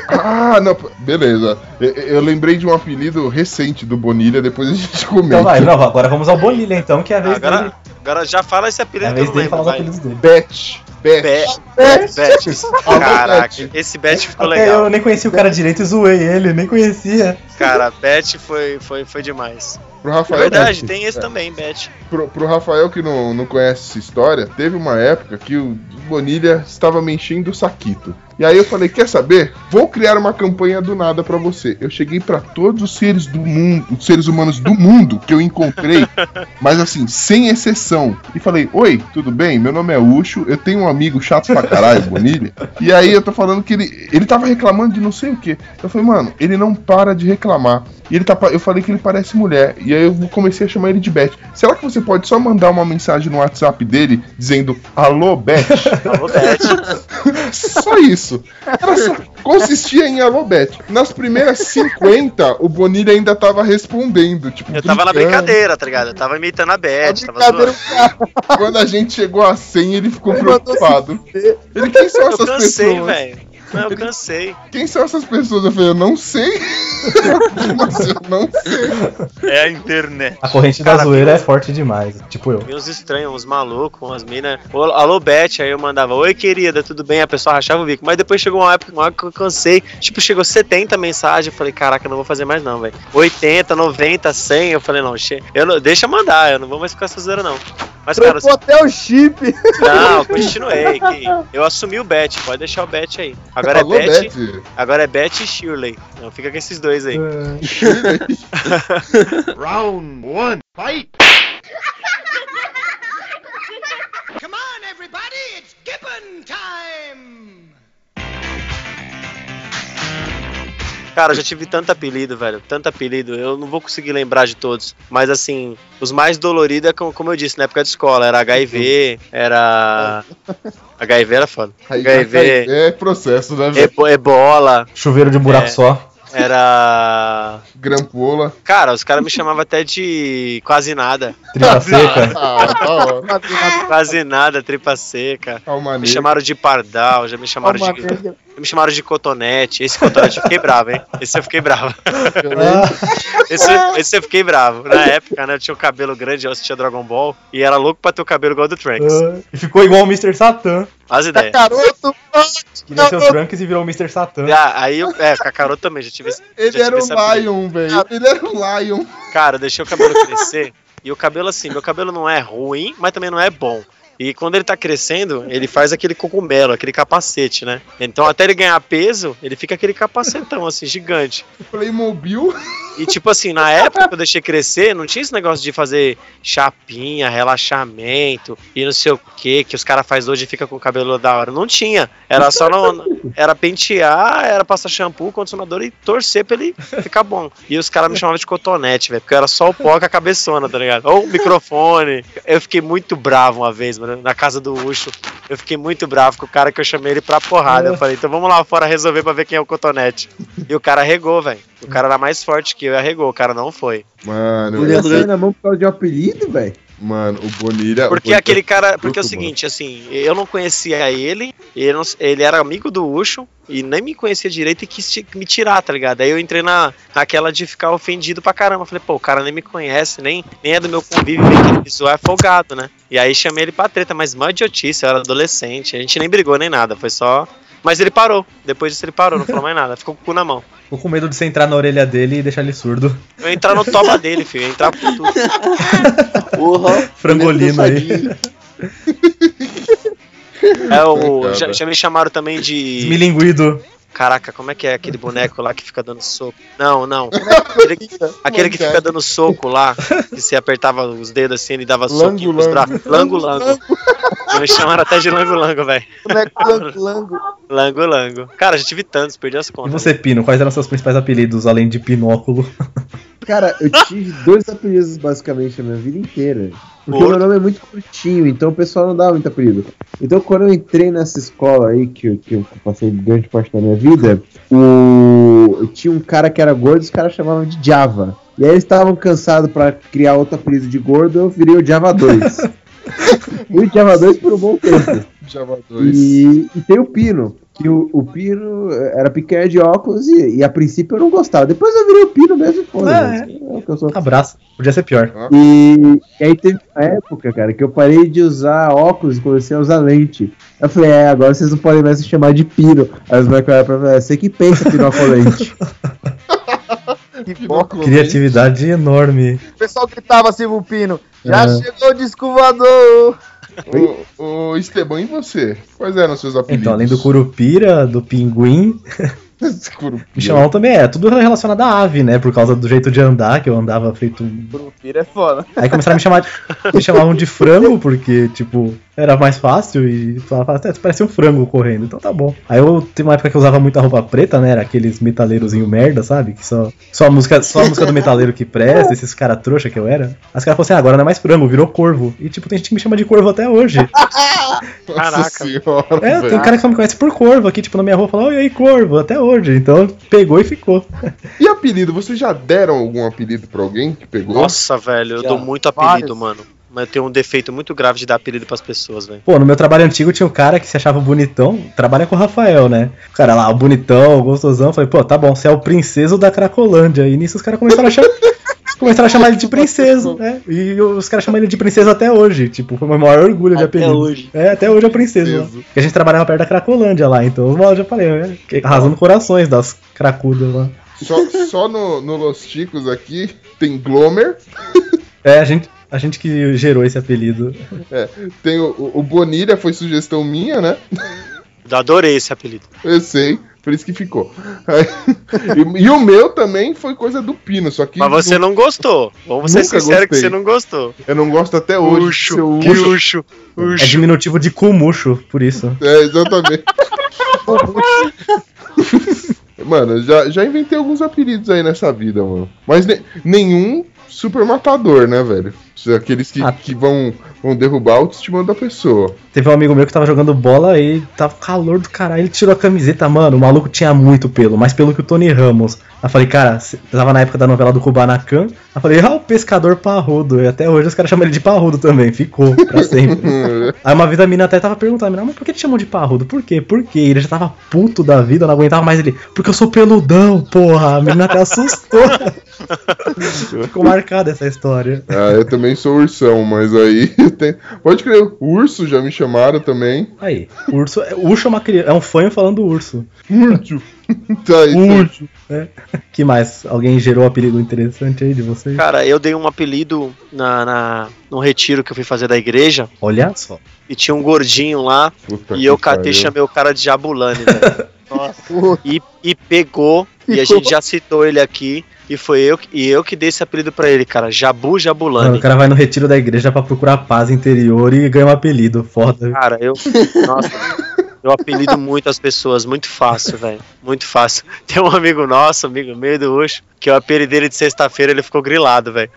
Ah, não, beleza. Eu, eu lembrei de um apelido recente do Bonilha, depois a gente comenta. Então vai, não, agora vamos ao Bonilha então, que é a vez dele. Agora, agora já fala esse É apelido a que eu vez não dele lembro. falar os vai. apelidos dele. Bet. Bet. Bet. Bet. Caraca, esse Bet ficou Até legal. eu nem conhecia o cara direito e zoei ele, nem conhecia. Cara, Bet foi, foi, foi demais. Pro É Rafael, verdade, Bet. tem esse É. também, Bet. Pro, pro Rafael que não, não conhece essa história, teve uma época que o Bonilha estava me enchendo o saquito. E aí eu falei, quer saber? Vou criar uma campanha do nada pra você. Eu cheguei pra todos os seres do mundo, os seres humanos do mundo que eu encontrei, mas assim, sem exceção. E falei, oi, tudo bem? Meu nome é Ucho, eu tenho um amigo chato pra caralho, Bonilha. E aí eu tô falando que ele, ele tava reclamando de não sei o que. Eu falei, mano, ele não para de reclamar. E ele tá, eu falei que ele parece mulher. E aí eu comecei a chamar ele de Beth. Será que você pode só mandar uma mensagem no WhatsApp dele dizendo Alô, Beth? Alô, Bet. só isso. Era só- consistia em Alô, Beth. Nas primeiras 50, o Bonilha ainda tava respondendo. Tipo, Eu tava na brincando. brincadeira, tá ligado? Eu tava imitando a Bet, tava. Quando a gente chegou a 100, ele ficou preocupado. Ele, quem são Eu essas cansei, pessoas? velho. Eu cansei. Quem são essas pessoas? Eu falei, eu não sei. Eu não sei. É a internet. A corrente da Cara, zoeira viu? é forte demais. Tipo eu. Vi uns estranhos, uns malucos, umas minas. Alô, Bet, aí eu mandava, oi querida, tudo bem? A pessoa rachava o bico. Mas depois chegou uma época, uma época que eu cansei. Tipo, chegou 70 mensagens. Eu falei, caraca, eu não vou fazer mais não, velho. 80, 90, 100. Eu falei, não, che... eu não... deixa mandar, eu não vou mais ficar essa zoeira não. Mas, cara, Trocou até o chip. não, continuei. que Eu assumi o Bet, pode deixar o Bet aí. Agora Alô, é Bet, Beth. agora é Bet e Shirley. Não, fica com esses dois aí. Round one, fight! Cara, eu já tive tanto apelido, velho. Tanto apelido. Eu não vou conseguir lembrar de todos. Mas assim, os mais doloridos é como, como eu disse, na época de escola. Era HIV, era. HIV era foda. HIV, É processo, né, velho? ebo- ebola, Chuveiro de buraco É. só. era. Grampola. Cara, os caras me chamavam até de quase nada. Tripa seca. Ah, da hora. Quase nada, tripa seca. Me chamaram de pardal, já me chamaram de. Me chamaram de cotonete. Esse cotonete eu fiquei bravo, hein? Esse eu fiquei bravo. Esse, esse eu fiquei bravo. Na época, né? Eu tinha o cabelo grande, eu assistia Dragon Ball. E era louco pra ter o cabelo igual do Trunks. Ah, e ficou igual o Mr. Satan. As ideias. Caroto, Que nasceu Trunks e virou o Mr. Satan. Ah, aí eu. É, Kakaroto também, já tive esse. Ele já tive era o apelido. Lion, velho. Ele era o Lion. Cara, eu deixei o cabelo crescer. E o cabelo, assim, meu cabelo não é ruim, mas também não é bom. E quando ele tá crescendo, ele faz aquele cogumelo, aquele capacete, né? Então até ele ganhar peso, ele fica aquele capacetão, assim, gigante. Playmobil. E tipo assim, na época que eu deixei crescer, não tinha esse negócio de fazer chapinha, relaxamento e não sei o que, que os caras fazem hoje e fica com o cabelo da hora. Não tinha. Era só no, era pentear, era passar shampoo, condicionador e torcer pra ele ficar bom. E os caras me chamavam de cotonete, velho, porque era só o pó com a cabeçona, tá ligado? Ou o microfone. Eu fiquei muito bravo uma vez, na casa do Ucho. Eu fiquei muito bravo com o cara que eu chamei ele pra porrada. Eu falei, então vamos lá fora resolver pra ver quem é o cotonete. E o cara regou, velho. O cara era mais forte que eu e arregou. O cara não foi. Mano, Ele ia sair na mão por causa de um apelido, velho. Mano, o Bonilha. Porque o Bonilha- aquele cara. Porque é o seguinte, assim, eu não conhecia ele, ele, não- ele era amigo do Ucho e nem me conhecia direito e quis me tirar, tá ligado? Aí eu entrei na, naquela de ficar ofendido pra caramba. Falei, pô, o cara nem me conhece, nem, nem é do meu convívio, vem que zoar é folgado, né? E aí chamei ele pra treta, mas mó idiotice, eu era adolescente, a gente nem brigou nem nada, foi só. Mas ele parou. Depois disso ele parou, não falou mais nada. Ficou com o cu na mão. Ficou com medo de você entrar na orelha dele e deixar ele surdo. Eu ia entrar no toba dele, filho. Eu ia entrar por tudo. Porra. Frangolino aí. É o. Já, já me chamaram também de. Esmilinguido. Caraca, como é que é aquele boneco lá que fica dando soco? Não, não. Aquele, aquele que fica dando soco lá, que você apertava os dedos assim, ele dava Lango, nos lango. braços. Lango, lango. Me chamaram até de lango, lango, velho. boneco lango, lango. Lango, lango. Cara, já tive tantos, perdi as E contas. você, Pino, quais eram seus principais apelidos, além de Pinóculo? Cara, eu tive dois apelidos basicamente a minha vida inteira. Porque Por? meu nome é muito curtinho, então o pessoal não dá muito apelido. Então quando eu entrei nessa escola aí, que, eu- que eu passei grande parte da minha vida, o... eu tinha um cara que era gordo e os caras chamavam de Java. E aí eles estavam cansados pra criar outro apelido de gordo, eu virei o Java 2. Fui Java 2 por um bom tempo. Java 2. E, e tem o Pino, que o, o Pino era picanha de óculos e, e a princípio eu não gostava. Depois eu virei o Pino mesmo e foda É. é o que eu sou. Abraço. Podia ser pior. E, e aí teve uma época, cara, que eu parei de usar óculos e comecei a usar lente. Eu falei, é, agora vocês não podem mais se chamar de Pino. Aí os moleques olharam pra mim, é, você que pensa Pinocolente. Pinóculo, Criatividade enorme. O pessoal gritava assim pro Pino. Já É. chegou o disco voador. O, o Esteban, e você? Quais eram os seus apelidos? Então, além do Curupira, do Pinguim, Curupira. me chamavam também, é tudo relacionado à ave, né? Por causa do jeito de andar, que eu andava feito um Curupira é foda. Aí começaram a me chamar de, me chamavam de frango, porque, tipo, era mais fácil e falava, até parecia um frango correndo, então tá bom. Aí eu tem uma época que eu usava muita roupa preta, né? Era aqueles metaleirozinho merda, sabe? Que só, só, a música, só a música do metaleiro que presta, esses cara trouxa que eu era. As caras falaram assim, ah, agora não é mais frango, virou corvo. E tipo, tem gente que me chama de corvo até hoje. Nossa Caraca. senhora, É, velho. tem cara que só me conhece por corvo aqui, tipo, na minha rua, fala, oi, aí, corvo, até hoje. Então pegou e ficou. E apelido? Vocês já deram algum apelido pra alguém que pegou? Nossa, velho, eu Já. dou muito apelido, Vários. mano. Mas eu tenho um defeito muito grave de dar apelido pras pessoas, velho. Pô, no meu trabalho antigo tinha um cara que se achava bonitão, trabalha com o Rafael, né? O cara lá, o bonitão, o gostosão, falei, pô, tá bom, você é o princeso da Cracolândia. E nisso os caras começaram a chamar. Começaram a chamar ele de princeso, né? E os caras chamam ele de princesa até hoje. Tipo, foi o meu maior orgulho de Até apelido. hoje. É, até hoje é o princeso. lá. Princesa. Porque a gente trabalhava perto da Cracolândia lá, então eu já falei, né? Que- Arrasando corações das cracudas lá. Só, só no, no Los Ticos aqui tem Glomer, É, a gente, a gente que gerou esse apelido. tem o, o- Bonilha, foi sugestão minha, né? Eu adorei esse apelido. Eu sei, por isso que ficou. E, e o meu também foi coisa do Pino, só que Mas você não gostou. Vamos ser sinceros que você não gostou. eu não gosto até hoje. Uxo, seu que Uxo. uxo, É diminutivo de cumucho, por isso. É, exatamente. Mano, já, já inventei alguns apelidos aí nessa vida, mano. Mas ne- nenhum super matador, né, velho? Aqueles que, Ah. que vão, vão derrubar a autoestima da pessoa. Teve um amigo meu que tava jogando bola e tava calor do caralho. Ele tirou a camiseta, mano. O maluco tinha muito pelo, mais pelo que o Tony Ramos. Aí eu falei, cara, tava na época da novela do Kubanacan. Aí eu falei, ah, o pescador parrudo. E até hoje os caras chamam ele de parrudo também. Ficou pra sempre. Aí uma vez a mina até tava perguntando, mina, mas por que te chamam de parrudo? Por quê? Por quê? Ele já tava puto da vida, não aguentava mais ele. Porque eu sou peludão, porra. A menina até assustou. Ficou marcada essa história. ah, eu também sou ursão, mas aí tem... Pode crer, urso já me chamaram também. Aí, urso, urso é, uma, cri- é um fanho falando urso. Urso. tá aí. Urso. É. Que mais? Alguém gerou um apelido interessante aí de vocês? Cara, eu dei um apelido na, na, num retiro que eu fui fazer da igreja Olha só. e tinha um gordinho lá Puta e eu catei e chamei o cara de Jabulani, velho. Pô, E, e pegou, e a gente já citou ele aqui, e foi eu, que- e eu que dei esse apelido pra ele, cara. Jabu Mano, Jabulani. o cara vai no retiro da igreja pra procurar paz interior e ganha um apelido. Foda. Cara, eu. Nossa, eu apelido muito as pessoas, muito fácil, velho. Muito fácil. Tem um amigo nosso, amigo meu do Ucho, que o apelido dele de sexta-feira ele ficou grilado, velho.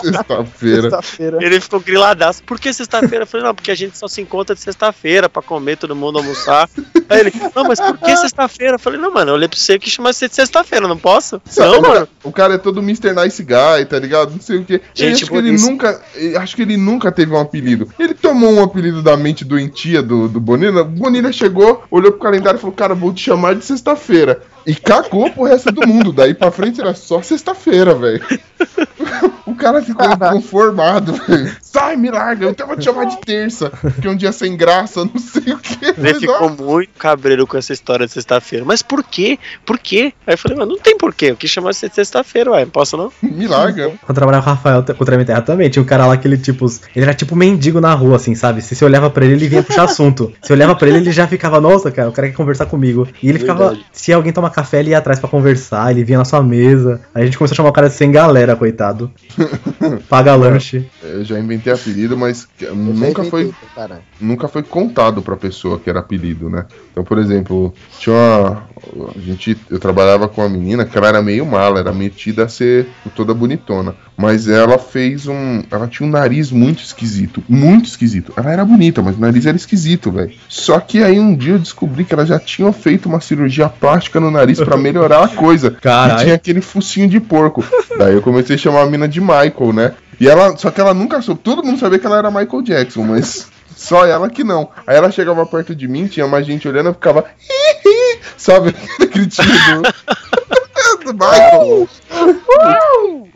Sexta-feira. sexta-feira. Ele ficou griladaço. Por que sexta-feira? Eu falei, não, porque a gente só se encontra de sexta-feira pra comer, todo mundo almoçar. Aí ele, não, mas por que sexta-feira? Eu falei, não, mano, eu olhei pra você que chama você de sexta-feira, não posso? Não, o, mano. cara, o cara é todo Mr. Nice Guy, tá ligado? Não sei o que. Gente acho que ele nunca. eu Acho que ele nunca teve um apelido. Ele tomou um apelido da mente doentia do, do Bonilha. O Bonilha chegou, olhou pro calendário e falou: Cara, vou te chamar de sexta-feira. E cagou pro resto do mundo. Daí pra frente era só sexta-feira, velho. O cara ficou inconformado, velho. Sai, me larga, eu vou te chamar de terça. Que é um dia sem graça, não sei o que. Ele ficou muito cabreiro com essa história de sexta-feira. Mas por quê? Por quê? Aí eu falei, mano, não tem porquê. Eu quis chamar de sexta-feira, ué. Não posso não? Me larga. Quando trabalhava com o Rafael com o Treme Terra também, tinha um cara lá que ele, tipo, ele era tipo mendigo na rua, assim, sabe? Se você olhava pra ele, ele vinha puxar assunto. Se eu olhava pra ele, ele já ficava, nossa, cara, o cara quer conversar comigo. E ele ficava, Verdade. se alguém tomar café, ele ia atrás pra conversar, ele vinha na sua mesa. Aí a gente começou a chamar o cara de sem galera, coitado. Paga lanche. Eu já inventei apelido, mas Eu nunca foi. nunca foi contado pra pessoa que era apelido, né? Então, por exemplo, tinha uma. A gente, eu trabalhava com uma menina que ela era meio mala, era metida a ser toda bonitona. Mas ela fez um. Ela tinha um nariz muito esquisito. Muito esquisito. Ela era bonita, mas o nariz era esquisito, velho. Só que aí um dia eu descobri que ela já tinha feito uma cirurgia plástica no nariz pra melhorar a coisa. Caralho. E tinha aquele focinho de porco. Daí eu comecei a chamar a mina de Michael, né? E ela. Só que ela nunca soube. Todo mundo sabia que ela era Michael Jackson, mas. Só ela que não. Aí ela chegava perto de mim, tinha mais gente olhando, eu ficava. Sabe? Aquele do. do Michael.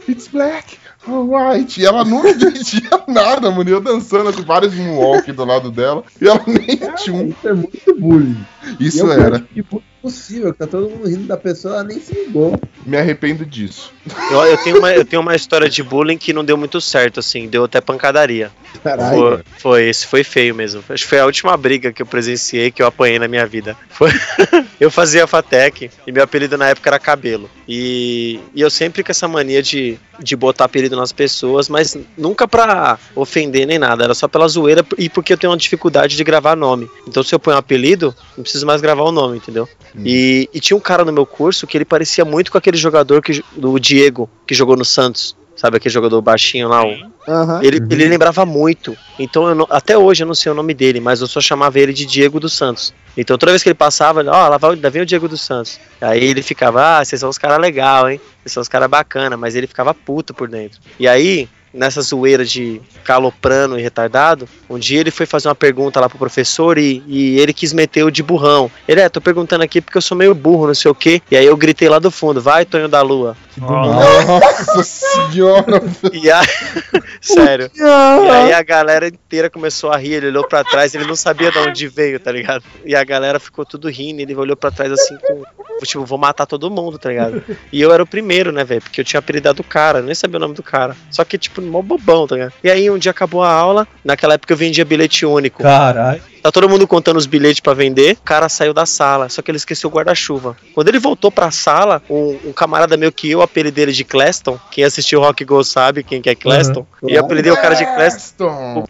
It's black. Alright. E ela nunca entendia nada, mano. E eu dançando com vários moonwalk do lado dela. E ela nem tinha um. Isso é muito bullying. Isso E é o era. tipo possível, que tá todo mundo rindo da pessoa, ela nem se ligou. Me arrependo disso. Eu, eu tenho uma, eu tenho uma história de bullying que não deu muito certo, assim. Deu até pancadaria. Caralho. Foi, foi, esse foi feio mesmo. Acho que foi a última briga que eu presenciei, que eu apanhei na minha vida. Foi... eu fazia Fatec e meu apelido na época era cabelo. E, e eu sempre com essa mania de, de botar apelido nas pessoas, mas nunca pra ofender nem nada, era só pela zoeira e porque eu tenho uma dificuldade de gravar nome. Então se eu ponho um apelido, não preciso mais gravar o nome, entendeu? E, e tinha um cara no meu curso que ele parecia muito com aquele jogador que, do Diego, que jogou no Santos. Sabe aquele jogador baixinho lá, Aham. ele, ele lembrava muito. Então, eu não- até hoje eu não sei o nome dele, mas eu só chamava ele de Diego dos Santos. Então, toda vez que ele passava, ó, lá, vai, lá vem o Diego dos Santos. Aí ele ficava, ah, vocês são os caras legais, hein? Vocês são os caras bacana, mas ele ficava puto por dentro. E aí, nessa zoeira de caloprano e retardado, um dia ele foi fazer uma pergunta lá pro professor e, e ele quis meter o de burrão. Ele, é, tô perguntando aqui porque eu sou meio burro, não sei o quê. E aí eu gritei lá do fundo, vai, Tonho da Lua. Nossa senhora. E aí, sério. E aí a galera inteira começou a rir, ele olhou pra trás, ele não sabia de onde veio, tá ligado? E a galera ficou tudo rindo, ele olhou pra trás assim, com, tipo, vou matar todo mundo, tá ligado? E eu era o primeiro, né, velho? Porque eu tinha apelidado o cara, eu nem sabia o nome do cara. Só que, tipo, mó bobão, tá ligado? E aí um dia acabou a aula, naquela época eu vendia bilhete único. Caralho. Tá todo mundo contando os bilhetes pra vender. O cara saiu da sala, só que ele esqueceu o guarda-chuva. Quando ele voltou pra sala, um, um camarada meu que eu apelidei ele de Cleston, quem assistiu Rock Go sabe quem que é Cleston, e eu apelidei o cara de Cleston.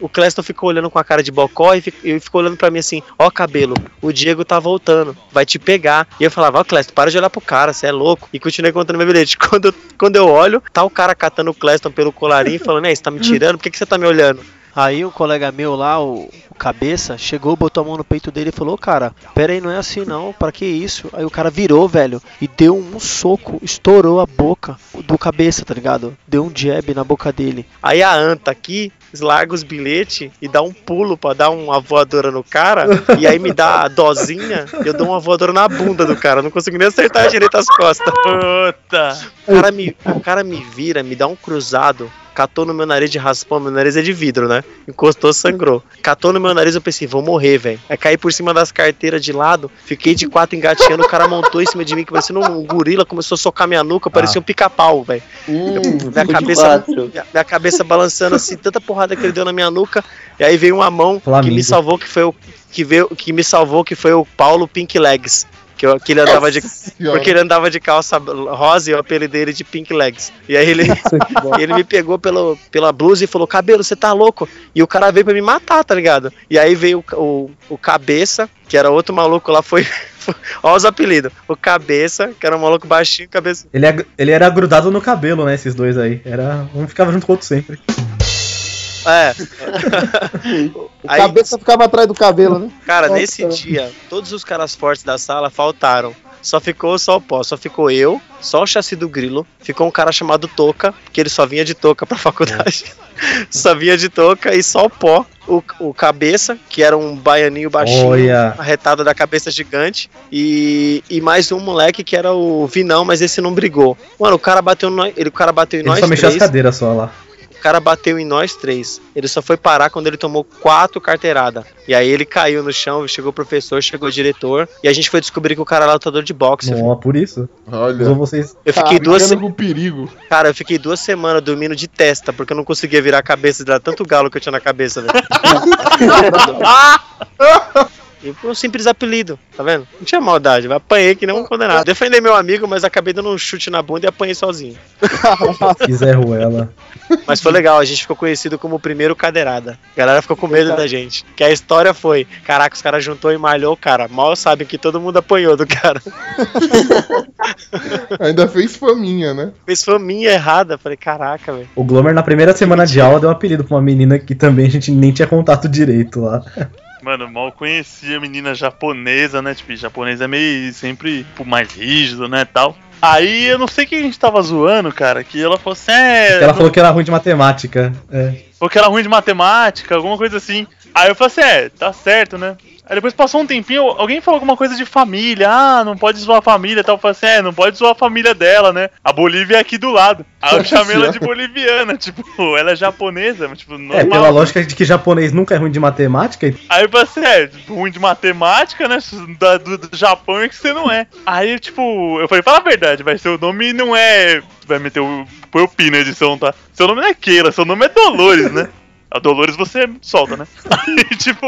O, o Cleston ficou olhando com a cara de bocó e, fi- e ficou olhando pra mim assim: Ó, cabelo, o Diego tá voltando, vai te pegar. E eu falava: Ó, Cleston, para de olhar pro cara, você é louco. E continuei contando meu bilhete. Quando, eu- quando eu olho, tá o cara catando o Cleston pelo colarinho e falando: É, você tá me tirando? Por que, que você tá me olhando? Aí um colega meu lá, o, o cabeça, chegou, botou a mão no peito dele e falou, cara, pera aí, não é assim não, pra que isso? Aí o cara virou, velho, e deu um soco, estourou a boca do cabeça, tá ligado? Deu um jab na boca dele. Aí a anta aqui larga os bilhetes e dá um pulo pra dar uma voadora no cara. e aí me dá a dozinha e eu dou uma voadora na bunda do cara. Não consigo nem acertar direito as costas. Puta. O cara, me, o cara me vira, me dá um cruzado. Catou no meu nariz de raspão, meu nariz é de vidro, né? Encostou, sangrou. Catou no meu nariz, eu pensei, vou morrer, velho. Aí caí por cima das carteiras de lado, fiquei de quatro engateando, o cara montou em cima de mim, que parecia um gorila, começou a socar minha nuca, parecia um pica-pau, velho. Hum, Minha cabeça, minha, minha cabeça balançando assim, tanta porrada que ele deu na minha nuca. E aí veio uma mão que Flamengo. me salvou, que foi o que veio, que me salvou, que foi o Paulo Pink Legs. Que, eu, que ele andava de. Porque ele andava de calça rosa e eu apelidei ele de Pink Legs. E aí ele, ele me pegou pelo, pela blusa e falou: Cabelo, você tá louco? E o cara veio pra me matar, tá ligado? E aí veio o, o, o Cabeça, que era outro maluco lá, foi. Olha os apelidos. O Cabeça, que era um maluco baixinho, cabeça. Ele, é- ele era grudado no cabelo, né? Esses dois aí. Era, um ficava junto com o outro sempre. É. O cabeça ficava atrás do cabelo, né? Cara, Nossa. nesse dia, todos os caras fortes da sala faltaram. Só ficou só o pó, só ficou eu, só o chassi do grilo. Ficou um cara chamado Toca, que ele só vinha de touca pra faculdade. só vinha de touca e só o pó. O, o cabeça, que era um baianinho baixinho, Olha. arretado da cabeça gigante. E, e mais um moleque que era o Vinão, mas esse não brigou. Mano, o cara bateu, em nós, ele, o cara bateu em Ele nós só mexeu as três. cadeiras só lá. O cara bateu em nós três. Ele só foi parar quando ele tomou quatro carteiradas. E aí ele caiu no chão, chegou o professor, chegou o diretor. E a gente foi descobrir que o cara era lutador de boxe. Não, por isso. Olha. Usou vocês. Eu fiquei duas brincando se- com perigo. Cara, eu fiquei duas semanas dormindo de testa, porque eu não conseguia virar a cabeça, de tanto galo que eu tinha na cabeça, velho. E foi um simples apelido, tá vendo? Não tinha maldade, eu apanhei que nem um condenado. Defender meu amigo, mas acabei dando um chute na bunda e apanhei sozinho. Quiser Ruela. Mas foi legal, a gente ficou conhecido como o primeiro cadeirada. A galera ficou com medo da gente. Que a história foi: caraca, os caras juntou e malhou o cara. Mal sabem que todo mundo apanhou do cara. Ainda fez faminha, né? Fez faminha errada. Falei, caraca, velho. O Glomer, na primeira semana de aula, deu um apelido pra uma menina que também a gente nem tinha contato direito lá. Mano, mal conhecia a menina japonesa, né? Tipo, japonês é meio sempre tipo, mais rígido, né? Tal. Aí eu não sei que a gente tava zoando, cara. Que ela falou assim: é. Ela falou que era ruim de matemática. É. Ou que era ruim de matemática, alguma coisa assim. Aí eu falei assim, é, tá certo, né? Aí depois passou um tempinho, alguém falou alguma coisa de família. Ah, não pode zoar a família e tal. Eu falei assim, é, não pode zoar a família dela, né? A Bolívia é aqui do lado. Aí eu chamei ela de boliviana, tipo, ela é japonesa, mas tipo, normal. É, pela lógica de que japonês nunca é ruim de matemática. Aí eu falei assim, é, ruim de matemática, né? Da- do, do Japão é que você não é. Aí, tipo, eu falei, fala a verdade, vai, seu nome não é. Vai meter o. Põe o pi na edição, tá? Seu nome não é Keila, seu nome é Dolores, né? A Dolores você solta, né? Aí, tipo.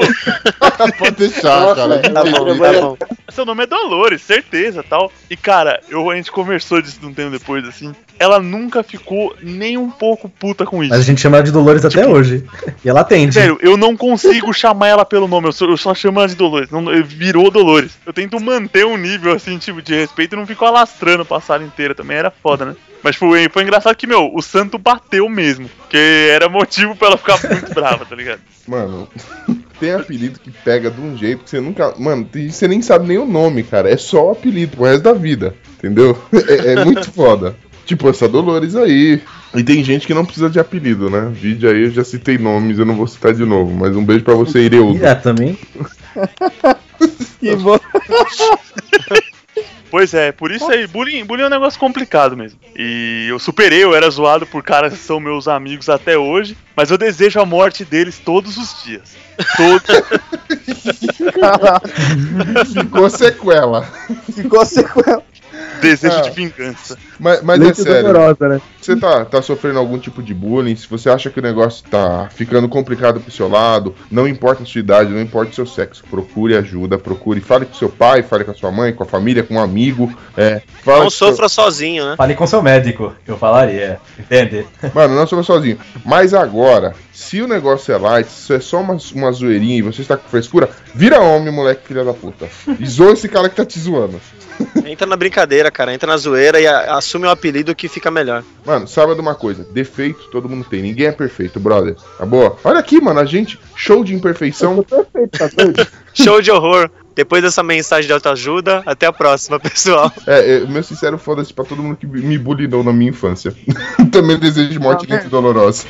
Pode deixar, cara. Tá bom, tá bom. Seu nome é Dolores, certeza, tal. E cara, eu, a gente conversou disso um tempo depois, assim. Ela nunca ficou nem um pouco puta com isso. Mas a gente chama ela de Dolores até hoje. E ela atende. Sério, eu não consigo chamar ela pelo nome, eu só, eu só chamo ela de Dolores. Não, virou Dolores. Eu tento manter um nível assim, tipo, de respeito e não fico alastrando a sala inteira também. Era foda, né? Mas foi, foi engraçado que, meu, o santo bateu mesmo. Que era motivo pra ela ficar muito brava, tá ligado? Mano, tem apelido que pega de um jeito que você nunca. Mano, você nem sabe nem o nome, cara. É só o apelido pro resto da vida. Entendeu? É, é muito foda. Tipo, essa Dolores aí. E tem gente que não precisa de apelido, né? Vídeo aí, eu já citei nomes, eu não vou citar de novo. Mas um beijo pra você, Ireudo. É, também. Que bom. Pois é, por isso aí, bullying, bullying é um negócio complicado mesmo. E eu superei, eu era zoado por caras que são meus amigos até hoje, mas eu desejo a morte deles todos os dias. Todos. Ficou sequela. Ficou sequela. Desejo Ah. de vingança. Mas, mas é sério. dolorosa, né? Você tá, tá sofrendo algum tipo de bullying, se você acha que o negócio tá ficando complicado pro seu lado, não importa a sua idade, não importa o seu sexo, procure ajuda, procure, fale com seu pai, fale com a sua mãe, com a família, com um amigo, é, fale Não com seu- sofra sozinho, né? Fale com seu médico, eu falaria. Entende? Mano, não sou sozinho. Mas agora, se o negócio é light, se isso é só uma, uma zoeirinha e você está com frescura, vira homem, moleque, filha da puta. E zoa esse cara que tá te zoando. Entra na brincadeira, cara. Entra na zoeira e a- assume o apelido que fica melhor. Mano, saiba de uma coisa: defeito todo mundo tem, ninguém é perfeito, brother. Tá boa? Olha aqui, mano, a gente, show de imperfeição. Perfeito, tá doido? Show de horror. Depois dessa mensagem de autoajuda, até a próxima, pessoal. É, é, meu sincero foda-se pra todo mundo que me bulinou na minha infância. Também desejo morte muito dolorosa.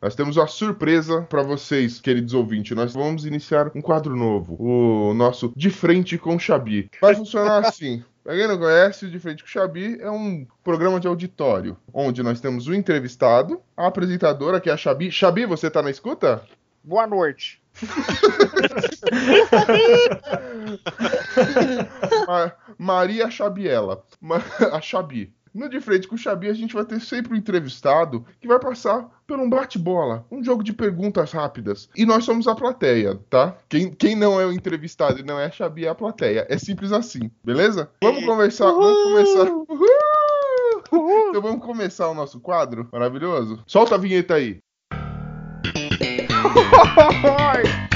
Nós temos uma surpresa pra vocês, queridos ouvintes. Nós vamos iniciar um quadro novo, o nosso De Frente com Xabi. Vai funcionar assim. Pra quem não conhece, o De Frente com Xabi é um programa de auditório, onde nós temos o entrevistado, a apresentadora, que é a Xabi. Xabi, você tá na escuta? Boa noite. Ma- Maria Xabiela. A Xabi. No De Frente com o Xabi, a gente vai ter sempre um entrevistado que vai passar por um bate-bola, um jogo de perguntas rápidas. E nós somos a plateia, tá? Quem, quem não é o entrevistado e não é a Xabi é a plateia. É simples assim, beleza? Vamos conversar, vamos começar. Uhul! Então vamos começar o nosso quadro maravilhoso? Solta a vinheta aí.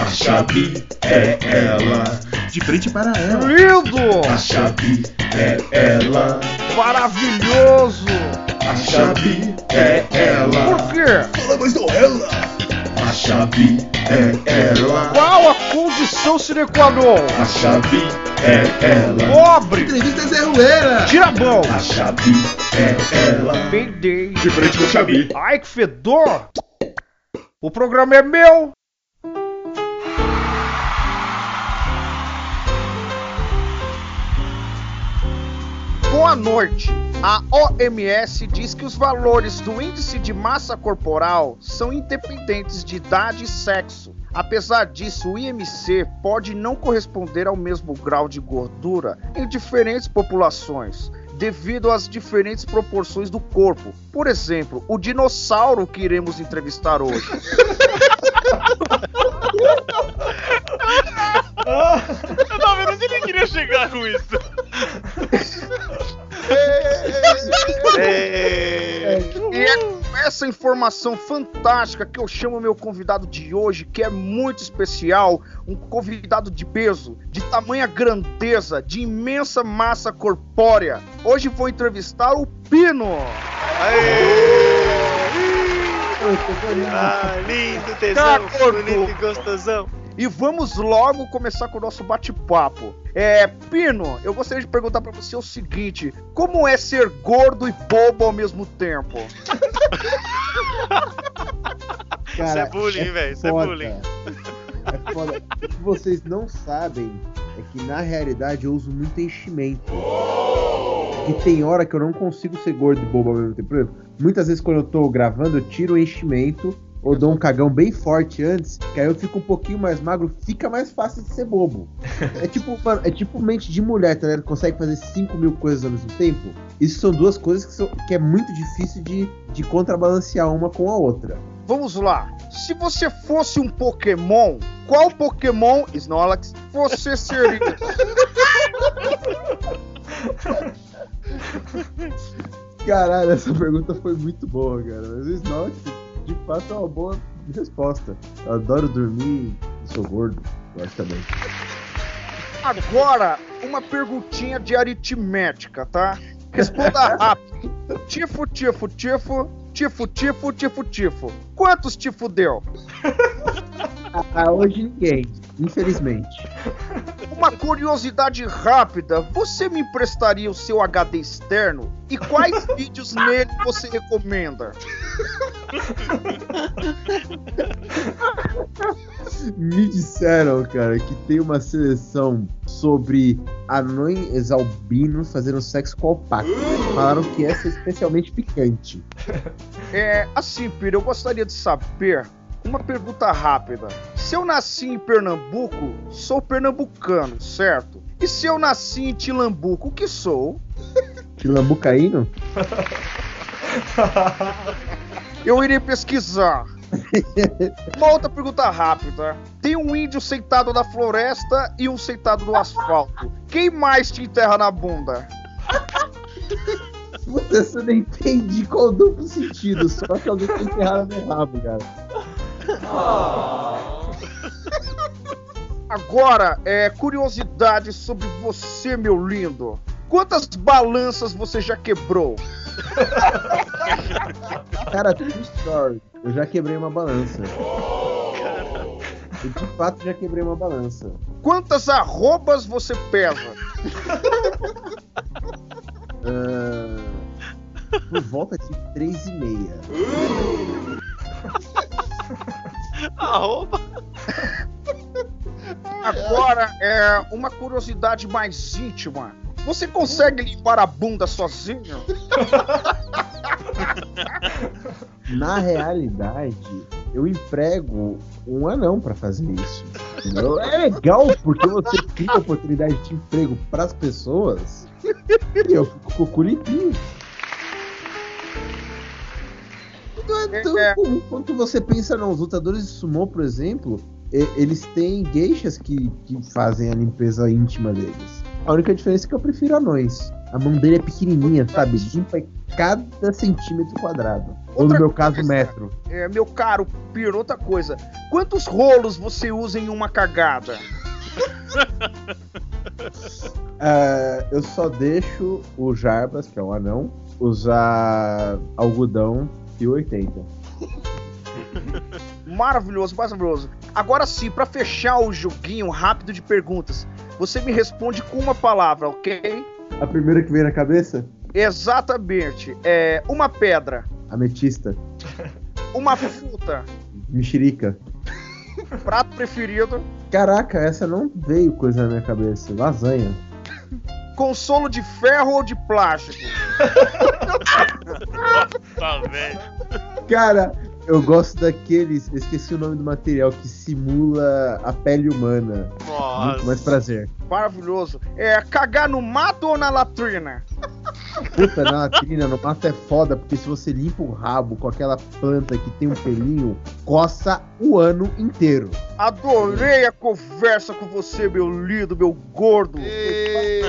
A chave é ela. De frente para ela. Lindo! A chave é ela. Maravilhoso! A chave é ela. Por quê? Fala mais do ela. A chave é ela. Qual a condição sine qua non? A chave é ela. Pobre! Entrevista Zé Rueira. Tira a mão! A chave é ela. Peidei! De frente com o Xabi. Ai, que fedor! O programa é meu! Boa noite! A OMS diz que os valores do índice de massa corporal são independentes de idade e sexo. Apesar disso, o IMC pode não corresponder ao mesmo grau de gordura em diferentes populações, devido às diferentes proporções do corpo. Por exemplo, o dinossauro que iremos entrevistar hoje. Eu tava vendo onde ele queria chegar com isso. E é com essa informação fantástica que eu chamo meu convidado de hoje, que é muito especial, um convidado de peso, de tamanha grandeza, de imensa massa corpórea. Hoje vou entrevistar o Pino. Ah, lindo, Tá, tesão, corpo. bonito e gostosão. E vamos logo começar com o nosso bate-papo. É, Pino, eu gostaria de perguntar pra você o seguinte: como é ser gordo e bobo ao mesmo tempo? Isso é Cara, bullying, velho. Isso é bullying. É foda. O que vocês não sabem é que na realidade eu uso muito enchimento. E tem hora que eu não consigo ser gordo e bobo ao mesmo tempo. Por exemplo, muitas vezes quando eu tô gravando, eu tiro o enchimento ou dou um cagão bem forte antes, que aí eu fico um pouquinho mais magro, fica mais fácil de ser bobo. É tipo, mano, é tipo mente de mulher, tá ligado? Consegue fazer 5 mil coisas ao mesmo tempo. Isso são duas coisas que, são- que é muito difícil de, de contrabalancear uma com a outra. Vamos lá. Se você fosse um Pokémon, qual Pokémon, Snorlax, você seria? Caralho, essa pergunta foi muito boa, cara. Mas o Snorlax, de fato, é uma boa resposta. Eu adoro dormir e sou gordo, logicamente. Agora, uma perguntinha de aritmética, tá? Responda rápido. Tifo, tifo, tifo, tifo, tifo, tifo, tifo. Quantos tifo deu? Ah, hoje ninguém, infelizmente. Uma curiosidade rápida, você me emprestaria o seu HD externo? E quais vídeos nele você recomenda? Me disseram, cara, que tem uma seleção sobre anões albinos fazendo sexo com alpaca. Falaram que essa é especialmente picante. É, assim, Pedro, eu gostaria de saber uma pergunta rápida. Se eu nasci em Pernambuco, sou pernambucano, certo? E se eu nasci em Tilambuco, o que sou? Tilambucaíno? Eu irei pesquisar. Uma outra pergunta rápida. Tem um índio sentado na floresta e um sentado no asfalto. Quem mais te enterra na bunda? Puta, você não entende qual o duplo sentido, só que alguém tem enterrado no rabo, cara. Agora, é curiosidade sobre você, meu lindo. Quantas balanças você já quebrou? Cara, true story. Eu já quebrei uma balança. Eu de fato já quebrei uma balança. Quantas arrobas você pesa? Ah, por volta de 3,5. Arroba. Agora, é uma curiosidade mais íntima. Você consegue limpar a bunda sozinho? Na realidade, eu emprego um anão pra fazer isso. entendeu? É legal porque você cria oportunidade de emprego pras pessoas e eu fico com o Não é tão comum quanto você pensa, não. Os lutadores de sumô, por exemplo, eles têm geixas que, que fazem a limpeza íntima deles. A única diferença é que eu prefiro anões. A mão dele é pequenininha, sabe? Limpa cada centímetro quadrado. Ou no Outra meu caso, coisa. metro. É, meu caro Piro, outra coisa. Quantos rolos você usa em uma cagada? Ah, eu só deixo o Jarbas, que é um anão, usar algodão e 80. Maravilhoso, maravilhoso. Agora sim, pra fechar o joguinho rápido de perguntas, você me responde com uma palavra, ok? A primeira que vem na cabeça? Exatamente. É uma pedra, Ametista. uma fruta, Mexerica. prato preferido, Caraca, essa não veio coisa na minha cabeça. Lasanha. Consolo de ferro ou de plástico? Nossa, velho. Cara, eu gosto daqueles. Esqueci o nome do material que simula a pele humana. Muito mais prazer. Maravilhoso. É cagar no mato ou na latrina? Puta, na latrina, no mato é foda, porque se você limpa o rabo com aquela planta que tem um pelinho, coça o ano inteiro. Adorei a conversa com você, meu lindo, meu gordo. Ei,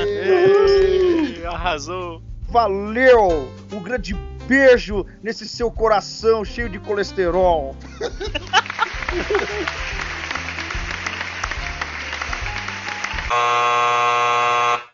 Arrasou. Valeu! Um grande beijo nesse seu coração cheio de colesterol. Ah.